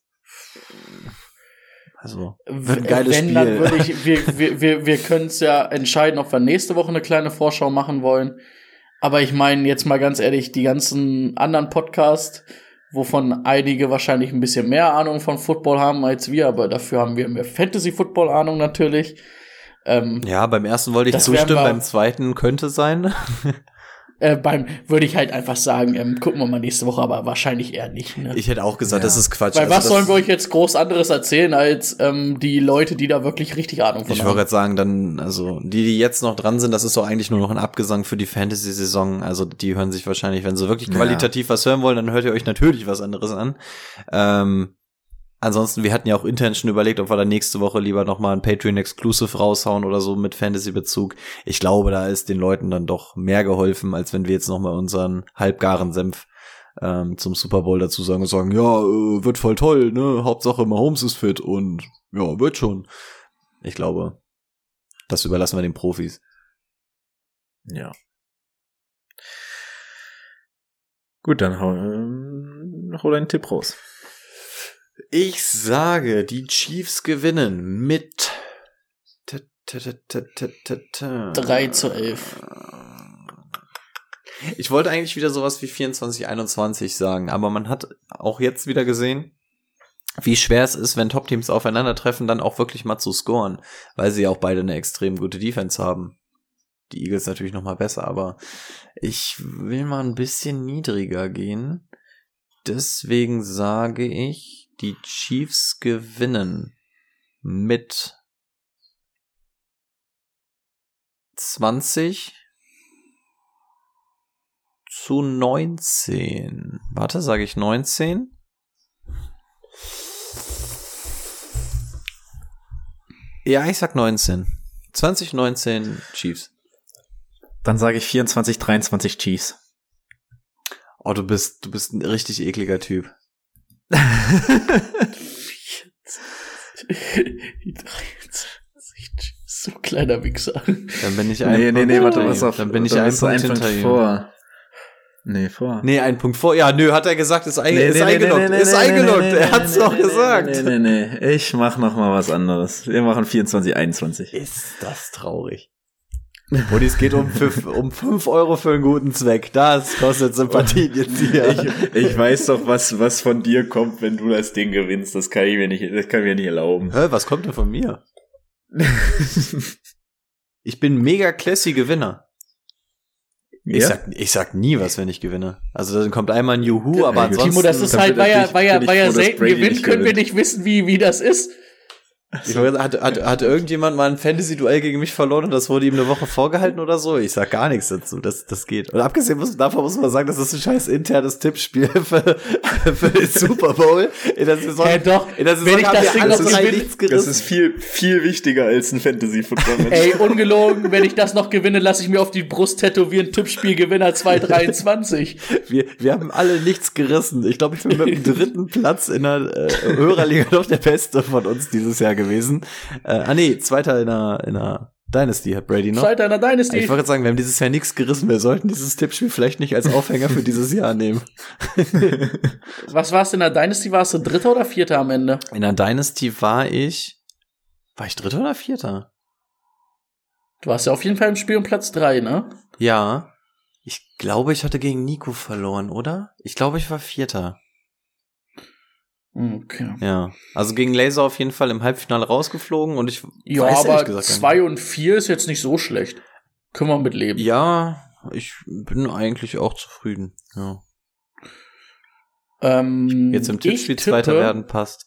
B: also wird ein geiles
C: Wenn,
B: Spiel.
C: dann würde ich, wir, wir, wir, wir können es ja entscheiden, ob wir nächste Woche eine kleine Vorschau machen wollen. Aber ich meine jetzt mal ganz ehrlich, die ganzen anderen Podcasts, wovon einige wahrscheinlich ein bisschen mehr Ahnung von Football haben als wir, aber dafür haben wir mehr Fantasy-Football-Ahnung natürlich. Ähm,
B: ja, beim ersten wollte ich zustimmen, beim zweiten könnte sein.
C: Äh, beim würde ich halt einfach sagen, ähm, gucken wir mal nächste Woche, aber wahrscheinlich eher nicht. Ne?
B: Ich hätte auch gesagt,
A: Ja.
B: das ist Quatsch.
C: Weil
B: Also
C: was sollen wir euch jetzt groß anderes erzählen als ähm, die Leute, die da wirklich richtig Ahnung von
B: Ich wollte
C: haben?
B: gerade sagen, dann, also die, die jetzt noch dran sind, das ist doch eigentlich nur noch ein Abgesang für die Fantasy-Saison. Also die hören sich wahrscheinlich, wenn sie wirklich
A: Ja.
B: qualitativ was hören wollen, dann hört ihr euch natürlich was anderes an. Ähm, ansonsten, wir hatten ja auch intern schon überlegt, ob wir dann nächste Woche lieber nochmal ein Patreon-Exclusive raushauen oder so mit Fantasy-Bezug. Ich glaube, da ist den Leuten dann doch mehr geholfen, als wenn wir jetzt nochmal unseren halbgaren Senf ähm, zum Super Bowl dazu sagen und sagen, ja, äh, wird voll toll, ne? Hauptsache Mahomes ist fit und ja, wird schon. Ich glaube, das überlassen wir den Profis.
A: Ja. Gut, dann hau, ähm, hau deinen Tipp raus.
B: Ich sage, die Chiefs gewinnen mit 3
C: 3 zu 11.
B: Ich wollte eigentlich wieder sowas wie 24-21 sagen, aber man hat auch jetzt wieder gesehen, wie schwer es ist, wenn Top-Teams aufeinandertreffen, dann auch wirklich mal zu scoren, weil sie auch beide eine extrem gute Defense haben. Die Eagles natürlich noch mal besser, aber ich will mal ein bisschen niedriger gehen. Deswegen sage ich, die Chiefs gewinnen mit 20 zu 19. Warte, sage ich 19? Ja, ich sag 19. 2019 Chiefs.
A: Dann sage ich 24, 23 Chiefs.
B: Oh, du bist, du bist ein richtig ekliger Typ.
C: Die 23 So kleiner Wichser.
B: Dann bin ich ein
A: Nee, nee, nee, warte, was auf.
B: Dann bin ich
A: dann
B: ein Punkt hinter ihm.
A: vor. Nee, vor.
B: Nee, ein Punkt vor. Ja, nö, hat er gesagt, ist, ein,
A: Nee,
B: ist
A: nee, nee,
B: eingeloggt.
A: nee, nee,
B: ist eingeloggt.
A: nee, nee,
B: er hat's
A: nee,
B: doch
A: nee,
B: gesagt.
A: Nee, nee, nee. Ich mach noch mal was anderes. Wir machen 24, 21.
B: Ist das traurig. Und es geht um, fünf, um fünf Euro für einen guten Zweck. Das kostet Sympathien jetzt hier.
A: Ich, ich weiß doch, was, was von dir kommt, wenn du das Ding gewinnst. Das kann ich mir nicht, das kann ich mir nicht erlauben.
B: Hä, was kommt denn von mir? Ich bin mega classy Gewinner. Ich,
A: Ja?
B: sag, ich sag nie was, wenn ich gewinne. Also dann kommt einmal ein Juhu, aber ansonsten.
C: Timo, das ist
A: dann
C: halt, weil er,
A: ich-
C: weil er,
A: ich
C: weil er selten gewinnt, können wir nicht wissen, wie, wie das ist.
B: Ich wollte- hat, hat, hat irgendjemand mal ein Fantasy-Duell gegen mich verloren und das wurde ihm eine Woche vorgehalten oder so? Ich sag gar nichts dazu. Das, das geht. Und abgesehen muss, davon muss man sagen, das ist ein scheiß internes Tippspiel für, für den Super Bowl. In der Saison,
C: Hä, doch.
B: in der Saison
C: Wenn ich das Ding
B: drei
C: gewinne-
B: nichts
A: Das
B: gerissen.
A: ist viel, viel wichtiger als ein Fantasy-Football-Match.
C: Ey, ungelogen, wenn ich das noch gewinne, lasse ich mir auf die Brust tätowieren, Tippspielgewinner 223.
B: Wir, wir haben alle nichts gerissen. Ich glaube, ich bin mit dem dritten Platz in der äh, Hörerliga noch der Beste von uns dieses Jahr gewesen. Äh, ah nee, zweiter in der, in der Dynasty hat Brady noch.
C: Zweiter in der
B: Ich
C: Dynasty.
B: wollte gerade sagen, wir haben dieses Jahr nichts gerissen. Wir sollten dieses Tippspiel vielleicht nicht als Aufhänger für dieses Jahr nehmen.
C: Was warst du in der Dynasty? Warst du Dritter oder Vierter am Ende?
B: In der Dynasty war ich. War ich dritter oder vierter?
C: Du warst ja auf jeden Fall im Spiel um Platz drei, ne?
B: Ja. Ich glaube, ich hatte gegen Nico verloren, oder? Ich glaube, ich war vierter.
C: Okay.
B: Ja. Also gegen Laser auf jeden Fall im Halbfinale rausgeflogen und ich
C: Ja,
B: weiß
C: aber
B: gesagt
C: zwei und vier ist jetzt nicht so schlecht. Können wir mit leben.
B: nicht. Ja, ich bin eigentlich auch zufrieden. Ja.
C: Ähm,
B: Jetzt im Tippspiel
C: tippe-
B: Zweiter werden passt.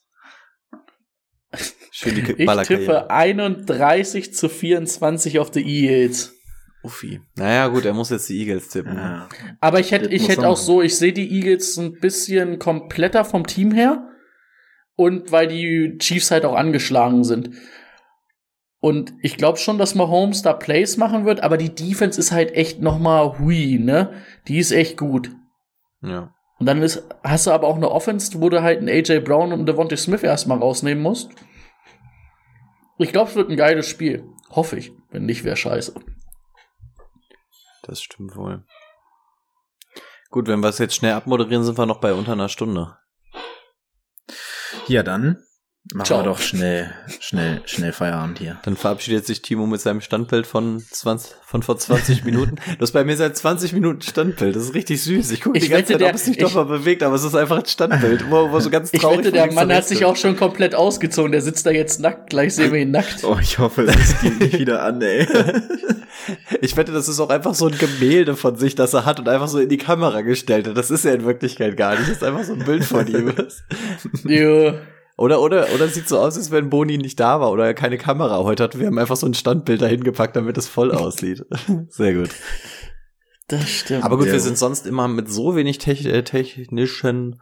B: Schön die
C: Ich tippe 31 zu 24 auf die Eagles.
B: Uffi. Naja, gut, er muss jetzt die Eagles tippen.
A: Ja.
C: Aber ich hätte, ich hätte auch so, ich sehe die Eagles ein bisschen kompletter vom Team her. Und weil die Chiefs halt auch angeschlagen sind. Und ich glaube schon, dass Mahomes da Plays machen wird, aber die Defense ist halt echt noch mal hui, ne? Die ist echt gut.
B: Ja.
C: Und dann ist, hast du aber auch eine Offense, wo du halt einen AJ Brown und einen Devontae Smith erstmal rausnehmen musst. Ich glaube, es wird ein geiles Spiel. Hoffe ich. Wenn nicht, wäre scheiße.
B: Das stimmt wohl. Gut, wenn wir es jetzt schnell abmoderieren, sind wir noch bei unter einer Stunde.
A: Ja, dann machen
C: Ciao.
A: wir doch schnell, schnell, schnell Feierabend hier.
B: Dann verabschiedet sich Timo mit seinem Standbild von 20, von vor 20 Minuten. Du hast bei mir seit 20 Minuten Standbild. Das ist richtig süß. Ich gucke
C: Ich
B: die ganze
C: wette,
B: Zeit,
C: der-
B: ob es sich
C: ich-
B: doch mal bewegt, aber es ist einfach ein Standbild, wo, wo so ganz
C: Ich
B: traurig
C: wette,
B: von
C: der Mann hat sich auch schon komplett ausgezogen. Der sitzt da jetzt nackt. Gleich sehen wir ihn nackt.
A: Oh, ich hoffe, das geht nicht wieder an, ey.
B: Ich wette, das ist auch einfach so ein Gemälde von sich, das er hat und einfach so in die Kamera gestellt hat. Das ist er in Wirklichkeit gar nicht. Das ist einfach so ein Bild von ihm.
C: Jo.
B: Oder, oder, oder sieht so aus, als wenn Boni nicht da war oder er keine Kamera heute hat. Wir haben einfach so ein Standbild dahin gepackt, damit es voll aussieht. Sehr gut.
C: Das stimmt.
B: Aber gut,
A: Ja.
B: wir sind sonst immer mit so wenig äh, technischen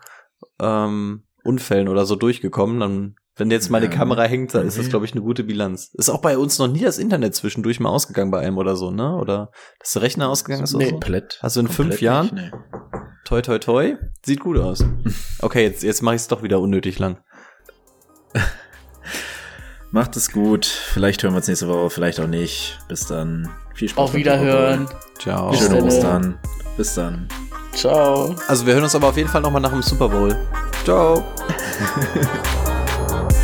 B: ähm, Unfällen oder so durchgekommen. Dann, wenn jetzt mal eine
A: Ja.
B: Kamera hängt, dann ist das,
A: Okay.
B: glaube ich, eine gute Bilanz. Ist auch bei uns noch nie das Internet zwischendurch mal ausgegangen bei einem oder so, ne? Oder dass der Rechner ausgegangen ist oder
C: Nee.
B: so?
A: Komplett.
B: Du in
A: komplett
B: fünf Jahren?
A: nicht, nee.
B: Toi, toi, toi. Sieht gut aus. Okay, jetzt, jetzt mache ich es doch wieder unnötig lang.
A: Macht es gut. Vielleicht hören wir uns nächste Woche, vielleicht auch nicht. Bis dann. Viel Spaß.
C: Auf Wiederhören.
B: Ciao.
C: Bis
A: Schöne
C: dann.
A: Ostern. Bis dann.
C: Ciao.
B: Also wir hören uns aber auf jeden Fall noch mal nach dem Super Bowl. Ciao. Bye.